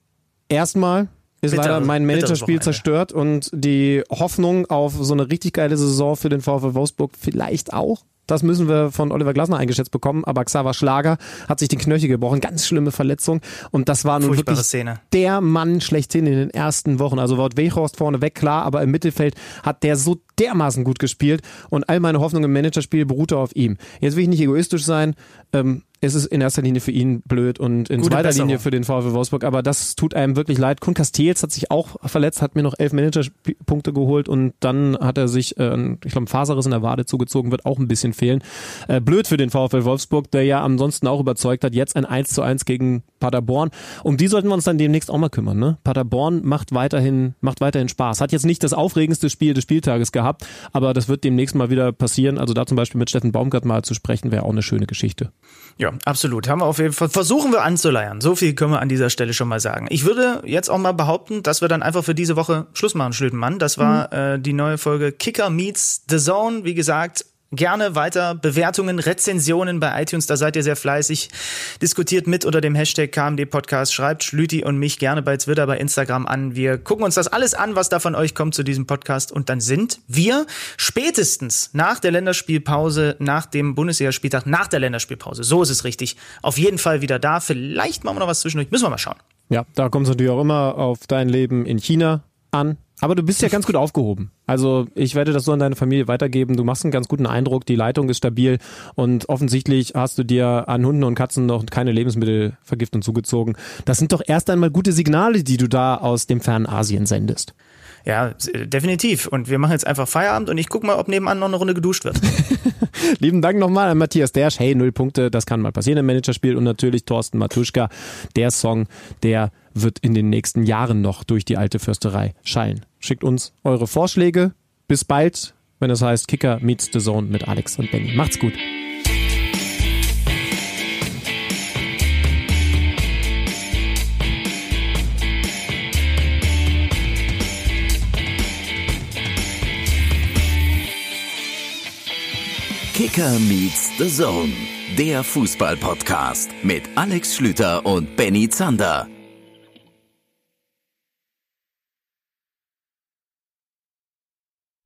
erstmal ist Bitter, leider mein Managerspiel zerstört und die Hoffnung auf so eine richtig geile Saison für den VfL Wolfsburg vielleicht auch. Das müssen wir von Oliver Glasner eingeschätzt bekommen, aber Xaver Schlager hat sich den Knöchel gebrochen, ganz schlimme Verletzung und das war nun Furchtbare wirklich Szene. der Mann schlechthin in den ersten Wochen. Also Wout Weghorst vorne weg, klar, aber im Mittelfeld hat der so dermaßen gut gespielt und all meine Hoffnung im Managerspiel beruhte auf ihm. Jetzt will ich nicht egoistisch sein, ähm, es ist in erster Linie für ihn blöd und in Gute zweiter Besserung. Linie für den VfL Wolfsburg, aber das tut einem wirklich leid. Kun Castells hat sich auch verletzt, hat mir noch elf Managerpunkte geholt und dann hat er sich, äh, ich glaube, ein Faserriss in der Wade zugezogen, wird auch ein bisschen fehlen. Äh, blöd für den VfL Wolfsburg, der ja ansonsten auch überzeugt hat, jetzt ein 1 zu 1 gegen Paderborn. Um die sollten wir uns dann demnächst auch mal kümmern. Ne? Paderborn macht weiterhin, macht weiterhin Spaß. Hat jetzt nicht das aufregendste Spiel des Spieltages gehabt, aber das wird demnächst mal wieder passieren. Also da zum Beispiel mit Steffen Baumgart mal zu sprechen, wäre auch eine schöne Geschichte. Ja, absolut. Haben wir auf jeden Fall, versuchen wir anzuleiern. So viel können wir an dieser Stelle schon mal sagen. Ich würde jetzt auch mal behaupten, dass wir dann einfach für diese Woche Schluss machen, Schlütenmann. Das war äh, die neue Folge Kicker Meets The Zone. Wie gesagt, gerne weiter Bewertungen, Rezensionen bei iTunes. Da seid ihr sehr fleißig. Diskutiert mit unter dem Hashtag KMD Podcast. Schreibt Schlüti und mich gerne bei Twitter, bei Instagram an. Wir gucken uns das alles an, was da von euch kommt zu diesem Podcast. Und dann sind wir spätestens nach der Länderspielpause, nach dem Bundesligaspieltag, nach der Länderspielpause. So ist es richtig. Auf jeden Fall wieder da. Vielleicht machen wir noch was zwischendurch. Müssen wir mal schauen. Ja, da kommt es natürlich auch immer auf dein Leben in China an. Aber du bist ja ganz gut aufgehoben. Also ich werde das so an deine Familie weitergeben. Du machst einen ganz guten Eindruck, die Leitung ist stabil und offensichtlich hast du dir an Hunden und Katzen noch keine Lebensmittelvergiftung zugezogen. Das sind doch erst einmal gute Signale, die du da aus dem fernen Asien sendest. Ja, äh, definitiv. Und wir machen jetzt einfach Feierabend und ich guck mal, ob nebenan noch eine Runde geduscht wird. Lieben Dank nochmal an Matthias Dersch. Hey, null Punkte, das kann mal passieren im Managerspiel. Und natürlich Thorsten Matuschka. Der Song, der wird in den nächsten Jahren noch durch die alte Fürsterei schallen. Schickt uns eure Vorschläge. Bis bald, wenn es heißt Kicker meets the Zone mit Alex und Benny. Macht's gut. Kicker meets the Zone, der Fußball-Podcast mit Alex Schlüter und Benny Zander.